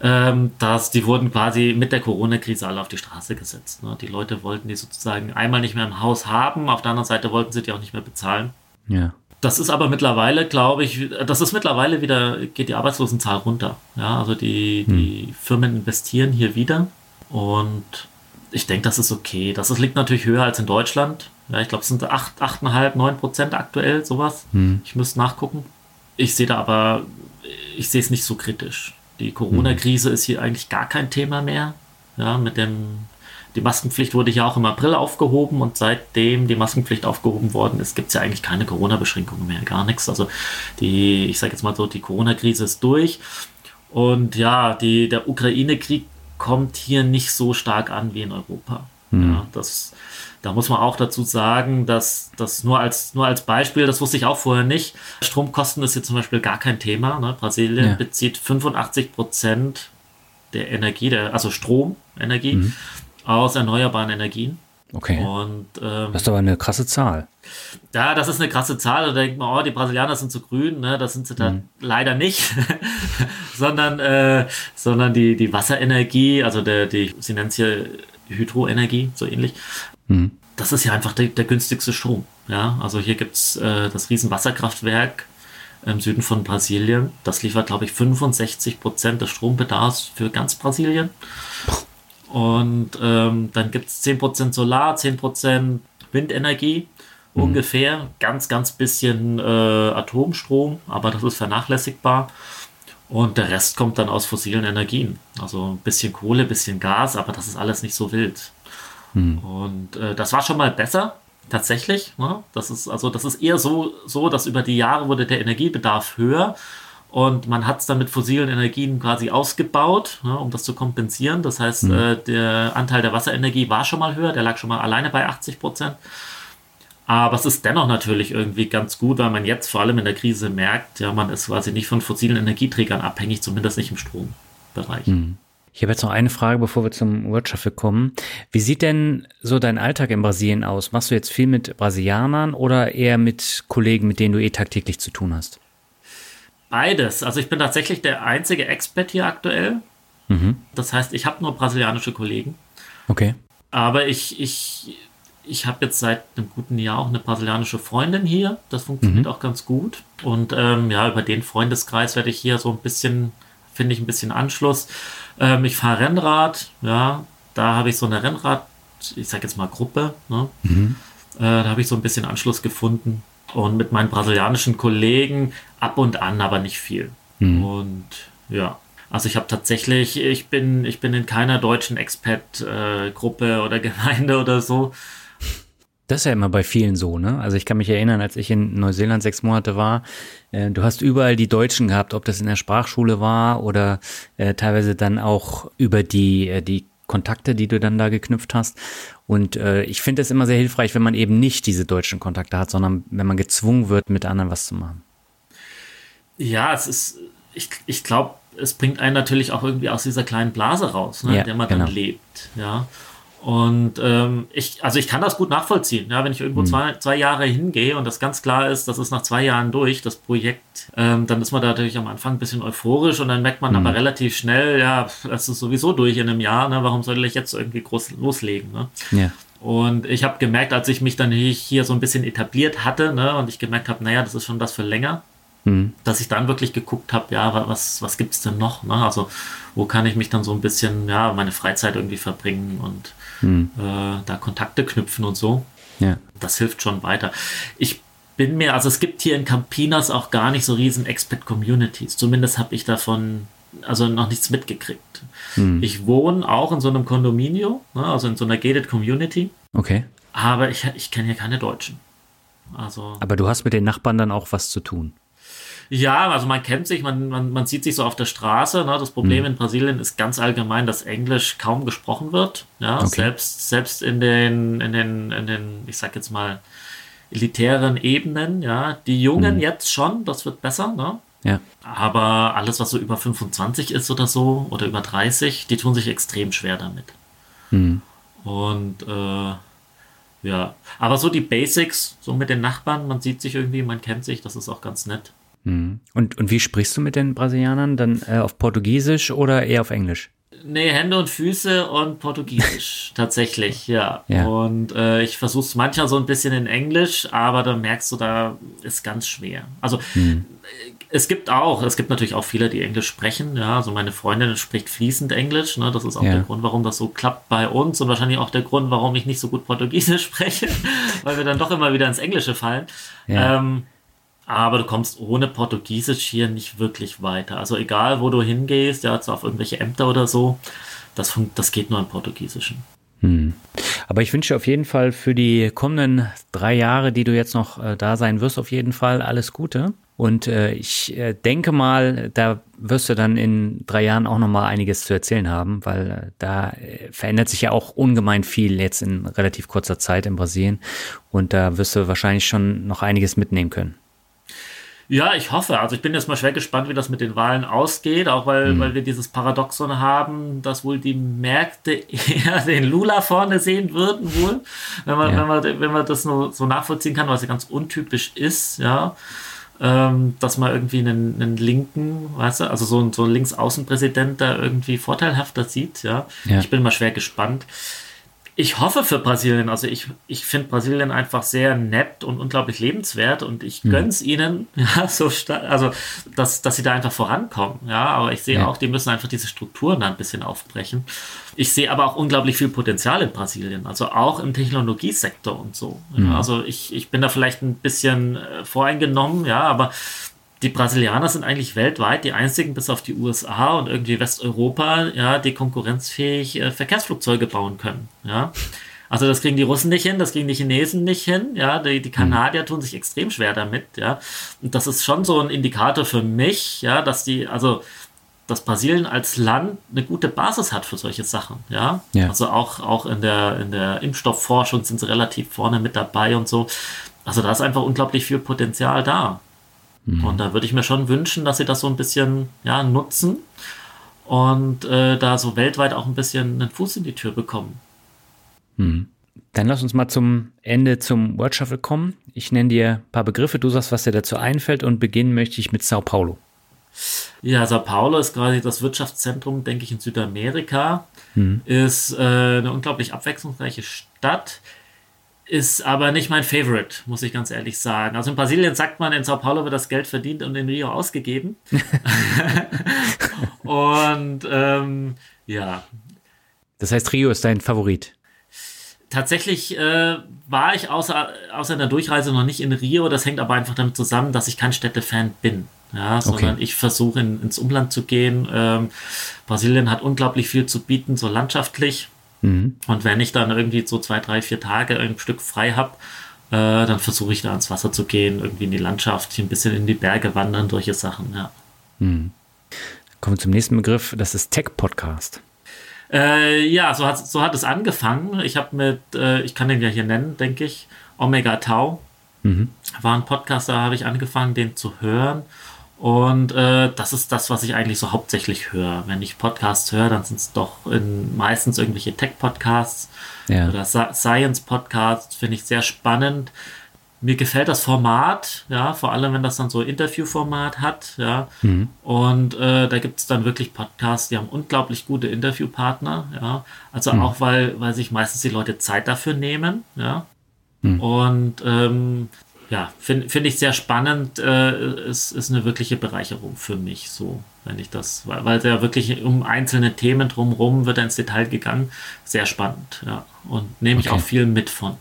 Ähm, dass die wurden quasi mit der Corona-Krise alle auf die Straße gesetzt. Ne? Die Leute wollten die sozusagen einmal nicht mehr im Haus haben, auf der anderen Seite wollten sie die auch nicht mehr bezahlen. Ja. Das ist aber mittlerweile, glaube ich, das ist mittlerweile wieder, geht die Arbeitslosenzahl runter. Ja, also die, die Firmen investieren hier wieder und ich denke, das ist okay. Das ist, liegt natürlich höher als in Deutschland. Ja, ich glaube, es sind 8, 8,5, 9 Prozent aktuell, sowas. Ich müsste nachgucken. Ich sehe da aber, ich sehe es nicht so kritisch. Die Corona-Krise ist hier eigentlich gar kein Thema mehr. Ja, mit dem, die Maskenpflicht wurde ja auch im April aufgehoben und seitdem die Maskenpflicht aufgehoben worden ist, gibt es ja eigentlich keine Corona-Beschränkungen mehr, gar nichts. Also die, ich sage jetzt mal so, die Corona-Krise ist durch und ja, die, der Ukraine-Krieg kommt hier nicht so stark an wie in Europa. Ja, das, da muss man auch dazu sagen, dass das nur als, nur als Beispiel, das wusste ich auch vorher nicht. Stromkosten ist hier zum Beispiel gar kein Thema. Ne? Brasilien Ja. bezieht 85 Prozent der Energie, der, also Stromenergie, aus erneuerbaren Energien. Okay. Und ähm, Das ist aber eine krasse Zahl. ja, das ist eine krasse Zahl. Da denkt man, oh, die Brasilianer sind zu grün. Ne? Das sind sie dann leider nicht. [laughs] sondern äh, sondern die, die Wasserenergie, also der, die, sie nennt es hier Hydroenergie, so ähnlich. Das ist ja einfach der, der günstigste Strom. Ja? Also hier gibt's äh, das riesen Wasserkraftwerk im Süden von Brasilien. Das liefert, glaube ich, 65 Prozent des Strombedarfs für ganz Brasilien. Und ähm, dann gibt es 10% Solar, 10% Windenergie ungefähr. Ganz, ganz bisschen äh, Atomstrom, aber das ist vernachlässigbar. Und der Rest kommt dann aus fossilen Energien. Also ein bisschen Kohle, ein bisschen Gas, aber das ist alles nicht so wild. Und äh, das war schon mal besser, tatsächlich. Ne? Das ist also das ist eher so, so, dass über die Jahre wurde der Energiebedarf höher und man hat es dann mit fossilen Energien quasi ausgebaut, ne, um das zu kompensieren. Das heißt, äh, der Anteil der Wasserenergie war schon mal höher, der lag schon mal alleine bei 80 Prozent. Aber es ist dennoch natürlich irgendwie ganz gut, weil man jetzt vor allem in der Krise merkt, ja, man ist quasi nicht von fossilen Energieträgern abhängig, zumindest nicht im Strombereich. Ich habe jetzt noch eine Frage, bevor wir zum World Shuffle kommen. Wie sieht denn so dein Alltag in Brasilien aus? Machst du jetzt viel mit Brasilianern oder eher mit Kollegen, mit denen du eh tagtäglich zu tun hast? Beides. Also ich bin tatsächlich der einzige Expert hier aktuell. Mhm. Das heißt, ich habe nur brasilianische Kollegen. Okay. Aber ich, ich, ich habe jetzt seit einem guten Jahr auch eine brasilianische Freundin hier. Das funktioniert mhm. auch ganz gut. Und ähm, ja, über den Freundeskreis werde ich hier so ein bisschen, finde ich ein bisschen Anschluss. Ähm, ich fahre Rennrad, ja, da habe ich so eine Rennrad, ich sage jetzt mal Gruppe. Ne? Mhm. Äh, da habe ich so ein bisschen Anschluss gefunden. Und mit meinen brasilianischen Kollegen ab und an, aber nicht viel. Mhm. Und ja, also ich habe tatsächlich, ich bin, ich bin in keiner deutschen Expat-Gruppe [laughs] oder Gemeinde oder so. Das ist ja immer bei vielen so, ne? Also ich kann mich erinnern, als ich in Neuseeland sechs Monate war, äh, du hast überall die Deutschen gehabt, ob das in der Sprachschule war oder äh, teilweise dann auch über die, äh, die Kontakte, die du dann da geknüpft hast. Und äh, ich finde es immer sehr hilfreich, wenn man eben nicht diese deutschen Kontakte hat, sondern wenn man gezwungen wird, mit anderen was zu machen. Ja, es ist, ich, ich glaube, es bringt einen natürlich auch irgendwie aus dieser kleinen Blase raus, ne, ja, in der man genau. dann lebt. Ja. Und ähm, ich, also ich kann das gut nachvollziehen, ja, wenn ich irgendwo mhm. zwei, zwei Jahre hingehe und das ganz klar ist, das ist nach zwei Jahren durch, das Projekt, ähm, dann ist man da natürlich am Anfang ein bisschen euphorisch und dann merkt man mhm. aber relativ schnell, ja, es ist sowieso durch in einem Jahr, ne, warum soll ich jetzt irgendwie groß loslegen? Ne? Ja. Und ich habe gemerkt, als ich mich dann hier so ein bisschen etabliert hatte, ne, und ich gemerkt habe, naja, das ist schon was für länger, Mhm. Dass ich dann wirklich geguckt habe, ja, was, was gibt es denn noch? Ne? Also, wo kann ich mich dann so ein bisschen, ja, meine Freizeit irgendwie verbringen und mhm. äh, da Kontakte knüpfen und so. Ja. Das hilft schon weiter. Ich bin mir, also es gibt hier in Campinas auch gar nicht so riesen Expat-Communities. Zumindest habe ich davon also noch nichts mitgekriegt. Hm. Ich wohne auch in so einem Kondominio, ne, also in so einer gated Community. Okay. Aber ich, ich kenne hier keine Deutschen. Also. Aber du hast mit den Nachbarn dann auch was zu tun. Ja, also man kennt sich, man, man, man sieht sich so auf der Straße. Ne? Das Problem mhm. in Brasilien ist ganz allgemein, dass Englisch kaum gesprochen wird. Ja, okay. selbst, selbst in den, in den, in den, ich sag jetzt mal, elitären Ebenen, ja. Die Jungen mhm. jetzt schon, das wird besser, ne? Ja. Aber alles, was so über 25 ist oder so, oder über 30, die tun sich extrem schwer damit. Mhm. Und äh, ja, aber so die Basics, so mit den Nachbarn, man sieht sich irgendwie, man kennt sich, das ist auch ganz nett. Mhm. Und, und wie sprichst du mit den Brasilianern? Dann äh, auf Portugiesisch oder eher auf Englisch? Nee, Hände und Füße und Portugiesisch, [laughs] tatsächlich, ja. ja. Und äh, ich versuche es manchmal so ein bisschen in Englisch, aber dann merkst du, da ist ganz schwer. Also hm. es gibt auch, es gibt natürlich auch viele, die Englisch sprechen, ja. Also meine Freundin spricht fließend Englisch, ne? Das ist auch ja. der Grund, warum das so klappt bei uns und wahrscheinlich auch der Grund, warum ich nicht so gut Portugiesisch [laughs] spreche, weil wir dann doch immer wieder ins Englische fallen. Ja. Ähm, aber du kommst ohne Portugiesisch hier nicht wirklich weiter. Also egal, wo du hingehst, ja, auf irgendwelche Ämter oder so, das, das geht nur im Portugiesischen. Hm. Aber ich wünsche auf jeden Fall für die kommenden drei Jahre, die du jetzt noch äh, da sein wirst, auf jeden Fall alles Gute. Und äh, ich äh, denke mal, da wirst du dann in drei Jahren auch noch mal einiges zu erzählen haben, weil äh, da äh, verändert sich ja auch ungemein viel jetzt in relativ kurzer Zeit in Brasilien. Und da wirst du wahrscheinlich schon noch einiges mitnehmen können. Ja, ich hoffe. Also ich bin jetzt mal schwer gespannt, wie das mit den Wahlen ausgeht, auch weil, mhm. weil wir dieses Paradoxon haben, dass wohl die Märkte [laughs] eher den Lula vorne sehen würden, wohl, wenn man, ja. wenn man, wenn man das nur so nachvollziehen kann, was ja ganz untypisch ist, ja. Ähm, dass man irgendwie einen, einen linken, weißt du, also so, ein so ein Linksaußenpräsident da irgendwie vorteilhafter sieht, ja. ja. Ich bin mal schwer gespannt ich hoffe für Brasilien. Also ich, ich finde Brasilien einfach sehr nett und unglaublich lebenswert und ich mhm. gönn's ihnen, [laughs] ja, so also dass, dass sie da einfach vorankommen. Ja, aber ich sehe ja. auch, die müssen einfach diese Strukturen da ein bisschen aufbrechen. Ich sehe aber auch unglaublich viel Potenzial in Brasilien, also auch im Technologiesektor und so. Mhm. Ja, also ich, ich bin da vielleicht ein bisschen äh, voreingenommen, ja, aber die Brasilianer sind eigentlich weltweit die einzigen, bis auf die USA und irgendwie Westeuropa, ja, die konkurrenzfähig äh, Verkehrsflugzeuge bauen können. Ja. Also das kriegen die Russen nicht hin, das kriegen die Chinesen nicht hin, ja, die, die Kanadier tun sich extrem schwer damit, ja. Und das ist schon so ein Indikator für mich, ja, dass die, also dass Brasilien als Land eine gute Basis hat für solche Sachen, ja. ja. Also auch, auch in der, in der Impfstoffforschung sind sie relativ vorne mit dabei und so. Also da ist einfach unglaublich viel Potenzial da. Mhm. Und da würde ich mir schon wünschen, dass sie das so ein bisschen ja, nutzen und äh, da so weltweit auch ein bisschen einen Fuß in die Tür bekommen. Hm. Dann lass uns mal zum Ende zum Word Shuffle kommen. Ich nenne dir ein paar Begriffe, du sagst, was dir dazu einfällt und beginnen möchte ich mit Sao Paulo. Ja, Sao Paulo ist quasi das Wirtschaftszentrum, denke ich, in Südamerika. Hm. Ist äh, eine unglaublich abwechslungsreiche Stadt ist aber nicht mein Favorite, muss ich ganz ehrlich sagen. Also in Brasilien sagt man, in Sao Paulo wird das Geld verdient und in Rio ausgegeben. [laughs] und ähm, ja. Das heißt, Rio ist dein Favorit. Tatsächlich äh, war ich außer, außer einer Durchreise noch nicht in Rio. Das hängt aber einfach damit zusammen, dass ich kein Städtefan bin. Ja, sondern okay. ich versuche in, ins Umland zu gehen. Ähm, Brasilien hat unglaublich viel zu bieten, so landschaftlich. Mhm. Und wenn ich dann irgendwie so zwei, drei, vier Tage ein Stück frei habe, äh, dann versuche ich da ans Wasser zu gehen, irgendwie in die Landschaft, hier ein bisschen in die Berge wandern, solche Sachen, ja. Mhm. Kommen wir zum nächsten Begriff, das ist Tech-Podcast. Äh, ja, so hat, so hat es angefangen. Ich habe mit, äh, ich kann den ja hier nennen, denke ich, Omega Tau. Mhm. War ein Podcast, da habe ich angefangen, den zu hören. Und äh, das ist das, was ich eigentlich so hauptsächlich höre. Wenn ich Podcasts höre, dann sind es doch in, meistens irgendwelche Tech-Podcasts ja. oder Science-Podcasts. Finde ich sehr spannend. Mir gefällt das Format, ja, vor allem wenn das dann so Interviewformat hat, ja. Mhm. Und äh, da gibt es dann wirklich Podcasts, die haben unglaublich gute Interviewpartner, ja. Also mhm. auch weil, weil sich meistens die Leute Zeit dafür nehmen, ja. Mhm. Und ähm, ja, finde find ich sehr spannend. Äh, ist, ist eine wirkliche Bereicherung für mich, so, wenn ich das, weil, weil ja wirklich um einzelne Themen drumherum wird ins Detail gegangen. Sehr spannend, ja. Und nehme ich okay. auch viel mit von.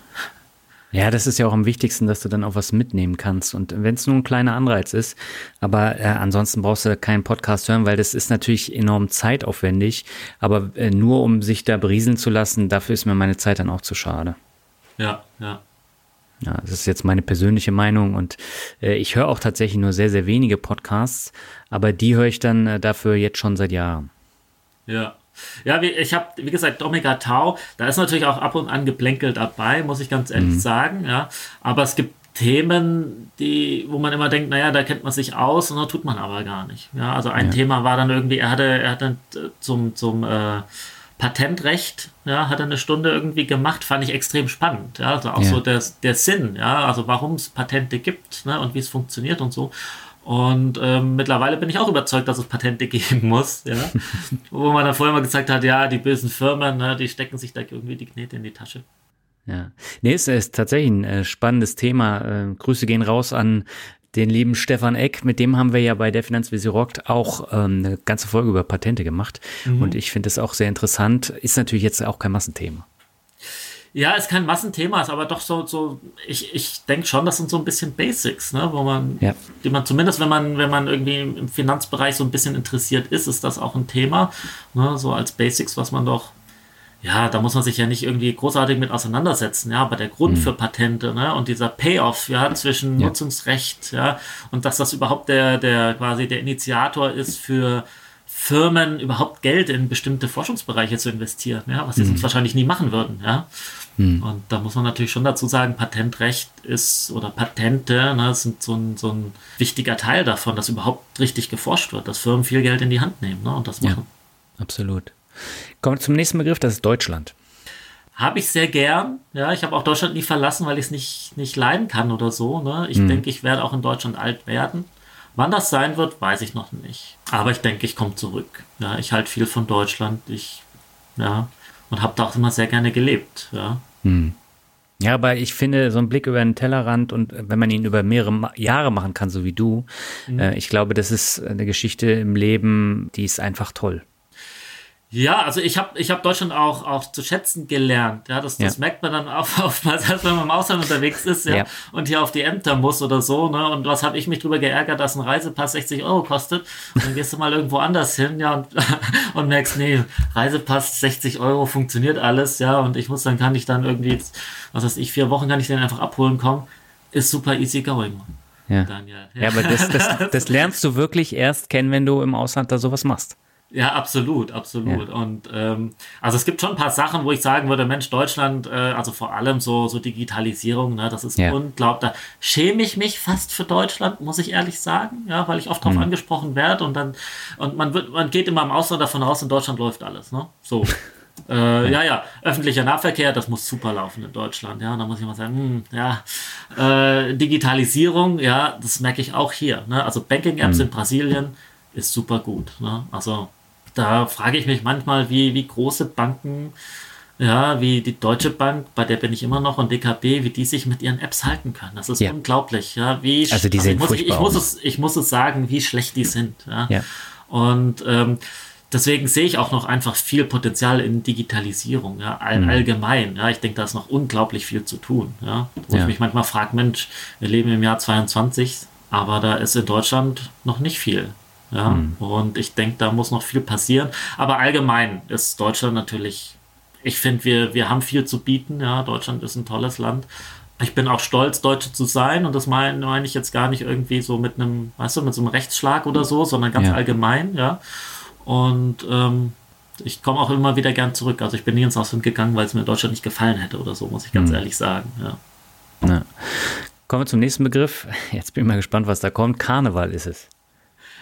Ja, das ist ja auch am wichtigsten, dass du dann auch was mitnehmen kannst. Und wenn es nur ein kleiner Anreiz ist, aber äh, ansonsten brauchst du keinen Podcast hören, weil das ist natürlich enorm zeitaufwendig. Aber äh, nur um sich da berieseln zu lassen, dafür ist mir meine Zeit dann auch zu schade. Ja, ja. Ja, das ist jetzt meine persönliche Meinung und äh, ich höre auch tatsächlich nur sehr, sehr wenige Podcasts, aber die höre ich dann äh, dafür jetzt schon seit Jahren. Ja. Ja, wie, ich habe, wie gesagt, Omega Tau, da ist natürlich auch ab und an Geplänkel dabei, muss ich ganz ehrlich mhm. sagen, ja. Aber es gibt Themen, die, wo man immer denkt, naja, da kennt man sich aus und da tut man aber gar nicht. Ja, also ein ja. Thema war dann irgendwie, er hatte, er hatte zum, zum äh, Patentrecht, ja, hat er eine Stunde irgendwie gemacht, fand ich extrem spannend. Ja, also auch ja. so der, der Sinn, ja, also warum es Patente gibt ne, und wie es funktioniert und so. Und ähm, mittlerweile bin ich auch überzeugt, dass es Patente [laughs] geben muss, ja. [laughs] Wo man dann vorher mal gesagt hat, ja, die bösen Firmen, ne, die stecken sich da irgendwie die Knete in die Tasche. Ja, nee, es ist tatsächlich ein äh, spannendes Thema. Äh, Grüße gehen raus an den lieben Stefan Eck, mit dem haben wir ja bei der Finanzvisier rockt auch ähm, eine ganze Folge über Patente gemacht. Mhm. Und ich finde es auch sehr interessant. Ist natürlich jetzt auch kein Massenthema. Ja, ist kein Massenthema, ist aber doch so, so ich, ich denke schon, das sind so ein bisschen Basics, ne, wo man, ja. die man zumindest, wenn man, wenn man irgendwie im Finanzbereich so ein bisschen interessiert ist, ist das auch ein Thema, ne, so als Basics, was man doch ja, da muss man sich ja nicht irgendwie großartig mit auseinandersetzen, ja, aber der Grund mhm. für Patente, ne, und dieser Payoff, ja, zwischen ja. Nutzungsrecht, ja, und dass das überhaupt der, der quasi der Initiator ist für Firmen überhaupt Geld in bestimmte Forschungsbereiche zu investieren, ja, was sie mhm. sonst wahrscheinlich nie machen würden, ja. Mhm. Und da muss man natürlich schon dazu sagen, Patentrecht ist oder Patente ne, sind so ein, so ein wichtiger Teil davon, dass überhaupt richtig geforscht wird, dass Firmen viel Geld in die Hand nehmen ne, und das machen. Ja, absolut. Kommen wir zum nächsten Begriff, das ist Deutschland. Habe ich sehr gern. Ja, ich habe auch Deutschland nie verlassen, weil ich es nicht, nicht leiden kann oder so. Ne? Ich mhm. denke, ich werde auch in Deutschland alt werden. Wann das sein wird, weiß ich noch nicht. Aber ich denke, ich komme zurück. Ja, ich halte viel von Deutschland. Ich, ja, und habe da auch immer sehr gerne gelebt. Ja. Mhm. Ja, aber ich finde, so ein Blick über den Tellerrand und wenn man ihn über mehrere Jahre machen kann, so wie du, mhm. äh, ich glaube, das ist eine Geschichte im Leben, die ist einfach toll. Ja, also ich habe ich hab Deutschland auch, auch zu schätzen gelernt. Ja, das, das ja. merkt man dann auch oftmals, [laughs] als wenn man im Ausland unterwegs ist ja, ja. und hier auf die Ämter muss oder so. Ne? Und was habe ich mich drüber geärgert, dass ein Reisepass 60 Euro kostet. Und dann gehst du mal irgendwo anders hin ja, und, [laughs] und merkst, nee, Reisepass 60 Euro funktioniert alles. ja Und ich muss dann, kann ich dann irgendwie, was weiß ich, vier Wochen kann ich den einfach abholen kommen. Ist super easy going. Ja, ja. ja aber das, das, das lernst du wirklich erst kennen, wenn du im Ausland da sowas machst. Ja, absolut, absolut. Ja. Und ähm, also es gibt schon ein paar Sachen, wo ich sagen würde, Mensch, Deutschland, äh, also vor allem so, so Digitalisierung, ne, das ist ja. unglaublich. Da schäme ich mich fast für Deutschland, muss ich ehrlich sagen, ja, weil ich oft darauf mhm. angesprochen werde und dann, und man wird, man geht immer im Ausland davon aus, in Deutschland läuft alles, ne? So. [laughs] Äh, ja, ja, öffentlicher Nahverkehr, das muss super laufen in Deutschland. Ja, da muss ich mal sagen, hm, ja, äh, Digitalisierung, ja, das merke ich auch hier. Ne? Also Banking-Apps mhm. in Brasilien ist super gut. Ne? Also da frage ich mich manchmal, wie, wie große Banken, ja, wie die Deutsche Bank, bei der bin ich immer noch, und DKB, wie die sich mit ihren Apps halten können. Das ist ja. unglaublich. Ja, wie, also die also ich, muss, ich, ich, muss es, ich muss es sagen, wie schlecht die sind. Ja. ja. Und ähm, deswegen sehe ich auch noch einfach viel Potenzial in Digitalisierung, ja, all, mhm. allgemein. Ja, ich denke, da ist noch unglaublich viel zu tun. Ja, wo ja. ich mich manchmal frage, Mensch, wir leben im Jahr 22, aber da ist in Deutschland noch nicht viel. Ja, mhm. und ich denke, da muss noch viel passieren. Aber allgemein ist Deutschland natürlich, ich finde, wir, wir haben viel zu bieten. Ja, Deutschland ist ein tolles Land. Ich bin auch stolz, Deutsche zu sein. Und das meine mein ich jetzt gar nicht irgendwie so mit einem, weißt du, mit so einem Rechtsschlag oder so, sondern ganz ja. allgemein. Ja. Und ähm, ich komme auch immer wieder gern zurück. Also ich bin nie ins Ausland gegangen, weil es mir in Deutschland nicht gefallen hätte oder so, muss ich ganz mhm. ehrlich sagen. Ja. ja. Kommen wir zum nächsten Begriff. Jetzt bin ich mal gespannt, was da kommt. Karneval ist es.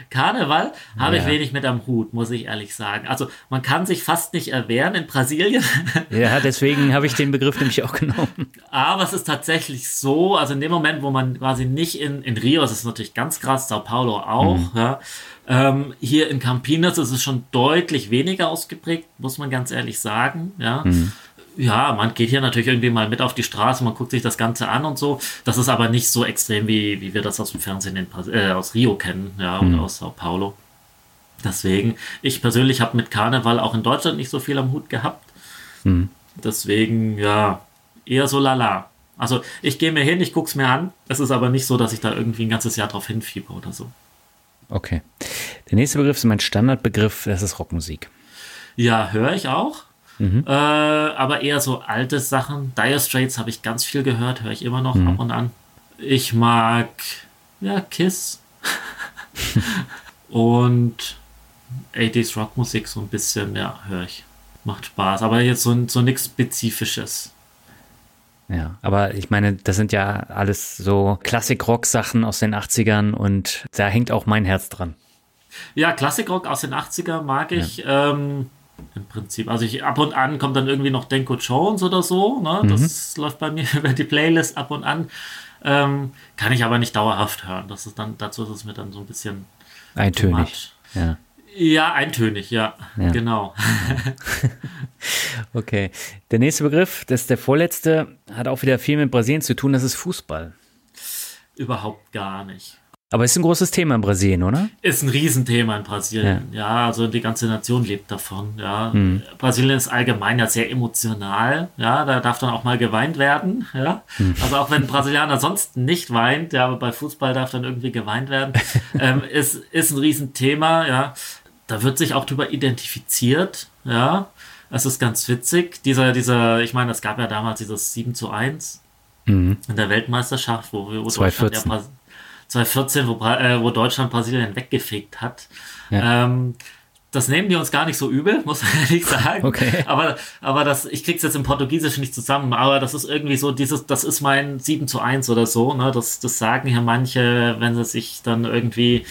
Karneval habe ja. ich wenig mit am Hut, muss ich ehrlich sagen. Also man kann sich fast nicht erwehren in Brasilien. [laughs] Ja, deswegen habe ich den Begriff nämlich auch genommen. Aber es ist tatsächlich so, also in dem Moment, wo man quasi nicht in, in Rio, das ist natürlich ganz krass, Sao Paulo auch, mhm. ja, ähm, hier in Campinas ist es schon deutlich weniger ausgeprägt, muss man ganz ehrlich sagen. Ja. Mhm ja, man geht hier natürlich irgendwie mal mit auf die Straße, man guckt sich das Ganze an und so. Das ist aber nicht so extrem, wie, wie wir das aus dem Fernsehen in, äh, aus Rio kennen, ja, mhm. oder aus Sao Paulo. Deswegen, ich persönlich habe mit Karneval auch in Deutschland nicht so viel am Hut gehabt. Mhm. Deswegen, ja, eher so lala. Also ich gehe mir hin, ich gucke es mir an. Es ist aber nicht so, dass ich da irgendwie ein ganzes Jahr drauf hinfieber oder so. Okay. Der nächste Begriff ist mein Standardbegriff, das ist Rockmusik. Ja, höre ich auch. Mhm. Äh, aber eher so alte Sachen. Dire Straits habe ich ganz viel gehört, höre ich immer noch mhm. ab und an. Ich mag, ja, Kiss. [laughs] und 80s Rockmusik so ein bisschen, ja, höre ich. Macht Spaß. Aber jetzt so, so nichts Spezifisches. Ja, aber ich meine, das sind ja alles so Klassik-Rock-Sachen aus den 80ern und da hängt auch mein Herz dran. Ja, Klassik-Rock aus den 80ern mag ich. Ja. Ähm, im Prinzip. Also ich ab und an kommt dann irgendwie noch Denko Jones oder so. Ne? Das mhm. läuft bei mir [laughs] über die Playlist ab und an. Ähm, kann ich aber nicht dauerhaft hören. Das ist dann, dazu ist es mir dann so ein bisschen eintönig. Ja. ja, eintönig, ja. ja. Genau. [laughs] okay. Der nächste Begriff, das ist der vorletzte, hat auch wieder viel mit Brasilien zu tun, das ist Fußball. Überhaupt gar nicht. Aber ist ein großes Thema in Brasilien, oder? Ist ein Riesenthema in Brasilien. Ja, ja also die ganze Nation lebt davon. Ja, hm. Brasilien ist allgemein ja sehr emotional. Ja, da darf dann auch mal geweint werden. Ja, hm. also auch wenn ein Brasilianer sonst nicht weint, ja, aber bei Fußball darf dann irgendwie geweint werden. [laughs] ähm, ist, ist ein Riesenthema. Ja, da wird sich auch drüber identifiziert. Ja, es ist ganz witzig. Dieser, dieser, ich meine, es gab ja damals dieses 7 zu 1 mhm. in der Weltmeisterschaft, wo wir wo 2014. Ja 2014, wo, äh, wo Deutschland Brasilien weggefegt hat. Ja. Ähm, das nehmen die uns gar nicht so übel, [laughs] muss man ehrlich sagen. Okay. Aber, aber das, ich krieg's jetzt im Portugiesischen nicht zusammen, aber das ist irgendwie so, dieses, das ist mein 7 zu 1 oder so, ne? Das, das sagen hier manche, wenn sie sich dann irgendwie,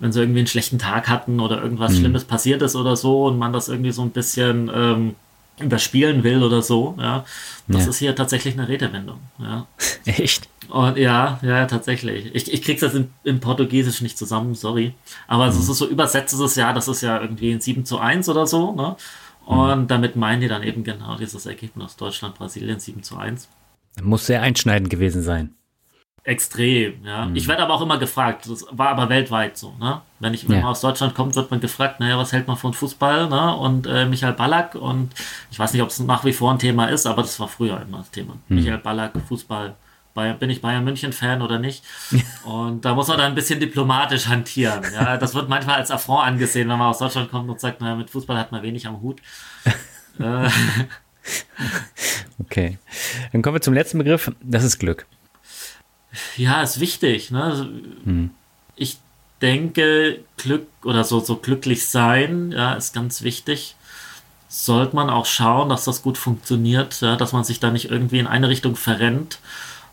wenn sie irgendwie einen schlechten Tag hatten oder irgendwas mhm. Schlimmes passiert ist oder so und man das irgendwie so ein bisschen ähm, überspielen will oder so, ja. Das ja. ist hier tatsächlich eine Redewendung, ja. [laughs] Echt? Und ja, ja, tatsächlich. Ich, ich krieg's jetzt in, in Portugiesisch nicht zusammen, sorry. Aber mhm. es ist so übersetzt ist es ja, das ist ja irgendwie ein 7 zu 1 oder so, ne? Und mhm. damit meinen die dann eben genau dieses Ergebnis Deutschland, Brasilien 7 zu 1. Muss sehr einschneidend gewesen sein. Extrem, ja. Mhm. Ich werde aber auch immer gefragt, das war aber weltweit so, ne? Wenn ich wenn ja. man aus Deutschland kommt, wird man gefragt, naja, was hält man von Fußball, ne? Und äh, Michael Ballack und ich weiß nicht, ob es nach wie vor ein Thema ist, aber das war früher immer das Thema. Mhm. Michael Ballack, Fußball, Bayern, bin ich Bayern München Fan oder nicht? [laughs] Und da muss man dann ein bisschen diplomatisch hantieren. Ja, das wird manchmal als Affront angesehen, wenn man aus Deutschland kommt und sagt, naja, mit Fußball hat man wenig am Hut. [laughs] Äh. okay. Dann kommen wir zum letzten Begriff. Das ist Glück. Ja, ist wichtig. Ne? Hm. Ich denke, Glück oder so, so glücklich sein, ja, ist ganz wichtig. Sollte man auch schauen, dass das gut funktioniert, ja, dass man sich da nicht irgendwie in eine Richtung verrennt.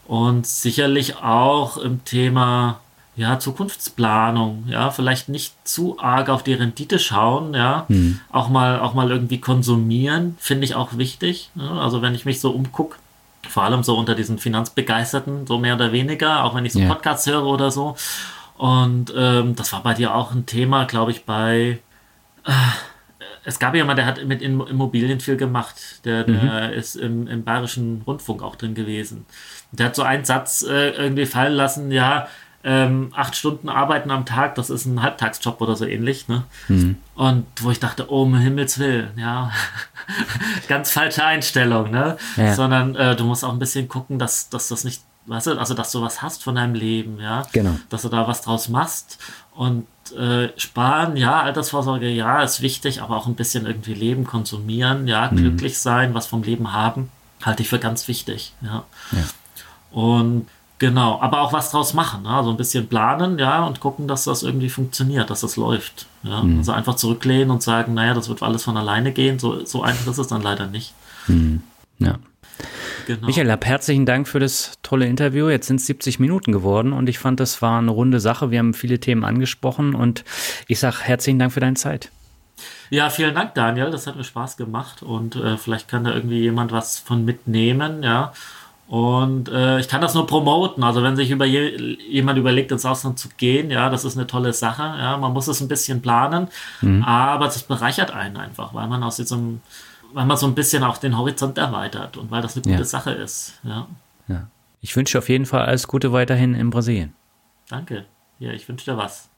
Und sicherlich auch im Thema ja, Zukunftsplanung, ja, vielleicht nicht zu arg auf die Rendite schauen, ja, hm. auch mal, auch mal irgendwie konsumieren, finde ich auch wichtig. Ja? Also wenn ich mich so umgucke, vor allem so unter diesen Finanzbegeisterten, so mehr oder weniger, auch wenn ich so ja. Podcasts höre oder so. Und ähm, das war bei dir auch ein Thema, glaube ich, bei äh, es gab jemand, der hat mit Immobilien viel gemacht. Der, der mhm. ist im, im Bayerischen Rundfunk auch drin gewesen. Der hat so einen Satz äh, irgendwie fallen lassen, ja, ähm, acht Stunden arbeiten am Tag, das ist ein Halbtagsjob oder so ähnlich. Ne? Mhm. Und wo ich dachte, oh, um Himmels Willen, ja, [laughs] ganz falsche Einstellung, ne? Ja. Sondern äh, du musst auch ein bisschen gucken, dass, dass das nicht, weißt du, also dass du was hast von deinem Leben, ja, genau. dass du da was draus machst und äh, sparen, ja, Altersvorsorge, ja, ist wichtig, aber auch ein bisschen irgendwie leben, konsumieren, ja, mhm. glücklich sein, was vom Leben haben, halte ich für ganz wichtig, ja. ja. Und Genau, aber auch was draus machen, ne? also ein bisschen planen, ja, und gucken, dass das irgendwie funktioniert, dass das läuft. Ja? Mhm. Also einfach zurücklehnen und sagen, naja, das wird alles von alleine gehen, so, so einfach ist es dann leider nicht. Mhm. Ja. Genau. Michael, hab herzlichen Dank für das tolle Interview. Jetzt sind es 70 Minuten geworden und ich fand, das war eine runde Sache. Wir haben viele Themen angesprochen und ich sage herzlichen Dank für deine Zeit. Ja, vielen Dank, Daniel. Das hat mir Spaß gemacht und äh, vielleicht kann da irgendwie jemand was von mitnehmen, ja. Und äh, ich kann das nur promoten. Also wenn sich über je, jemand überlegt, ins Ausland zu gehen, ja, das ist eine tolle Sache. Ja, man muss es ein bisschen planen, mhm. aber das bereichert einen einfach, weil man aus diesem, weil man so ein bisschen auch den Horizont erweitert und weil das eine gute ja. Sache ist. Ja. ja. Ich wünsche auf jeden Fall alles Gute weiterhin in Brasilien. Danke. Ja, ich wünsche dir was.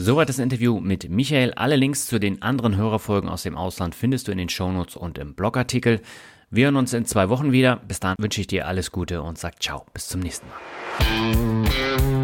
Soweit das Interview mit Michael. Alle Links zu den anderen Hörerfolgen aus dem Ausland findest du in den Shownotes und im Blogartikel. Wir hören uns in zwei Wochen wieder. Bis dahin wünsche ich dir alles Gute und sag ciao. Bis zum nächsten Mal.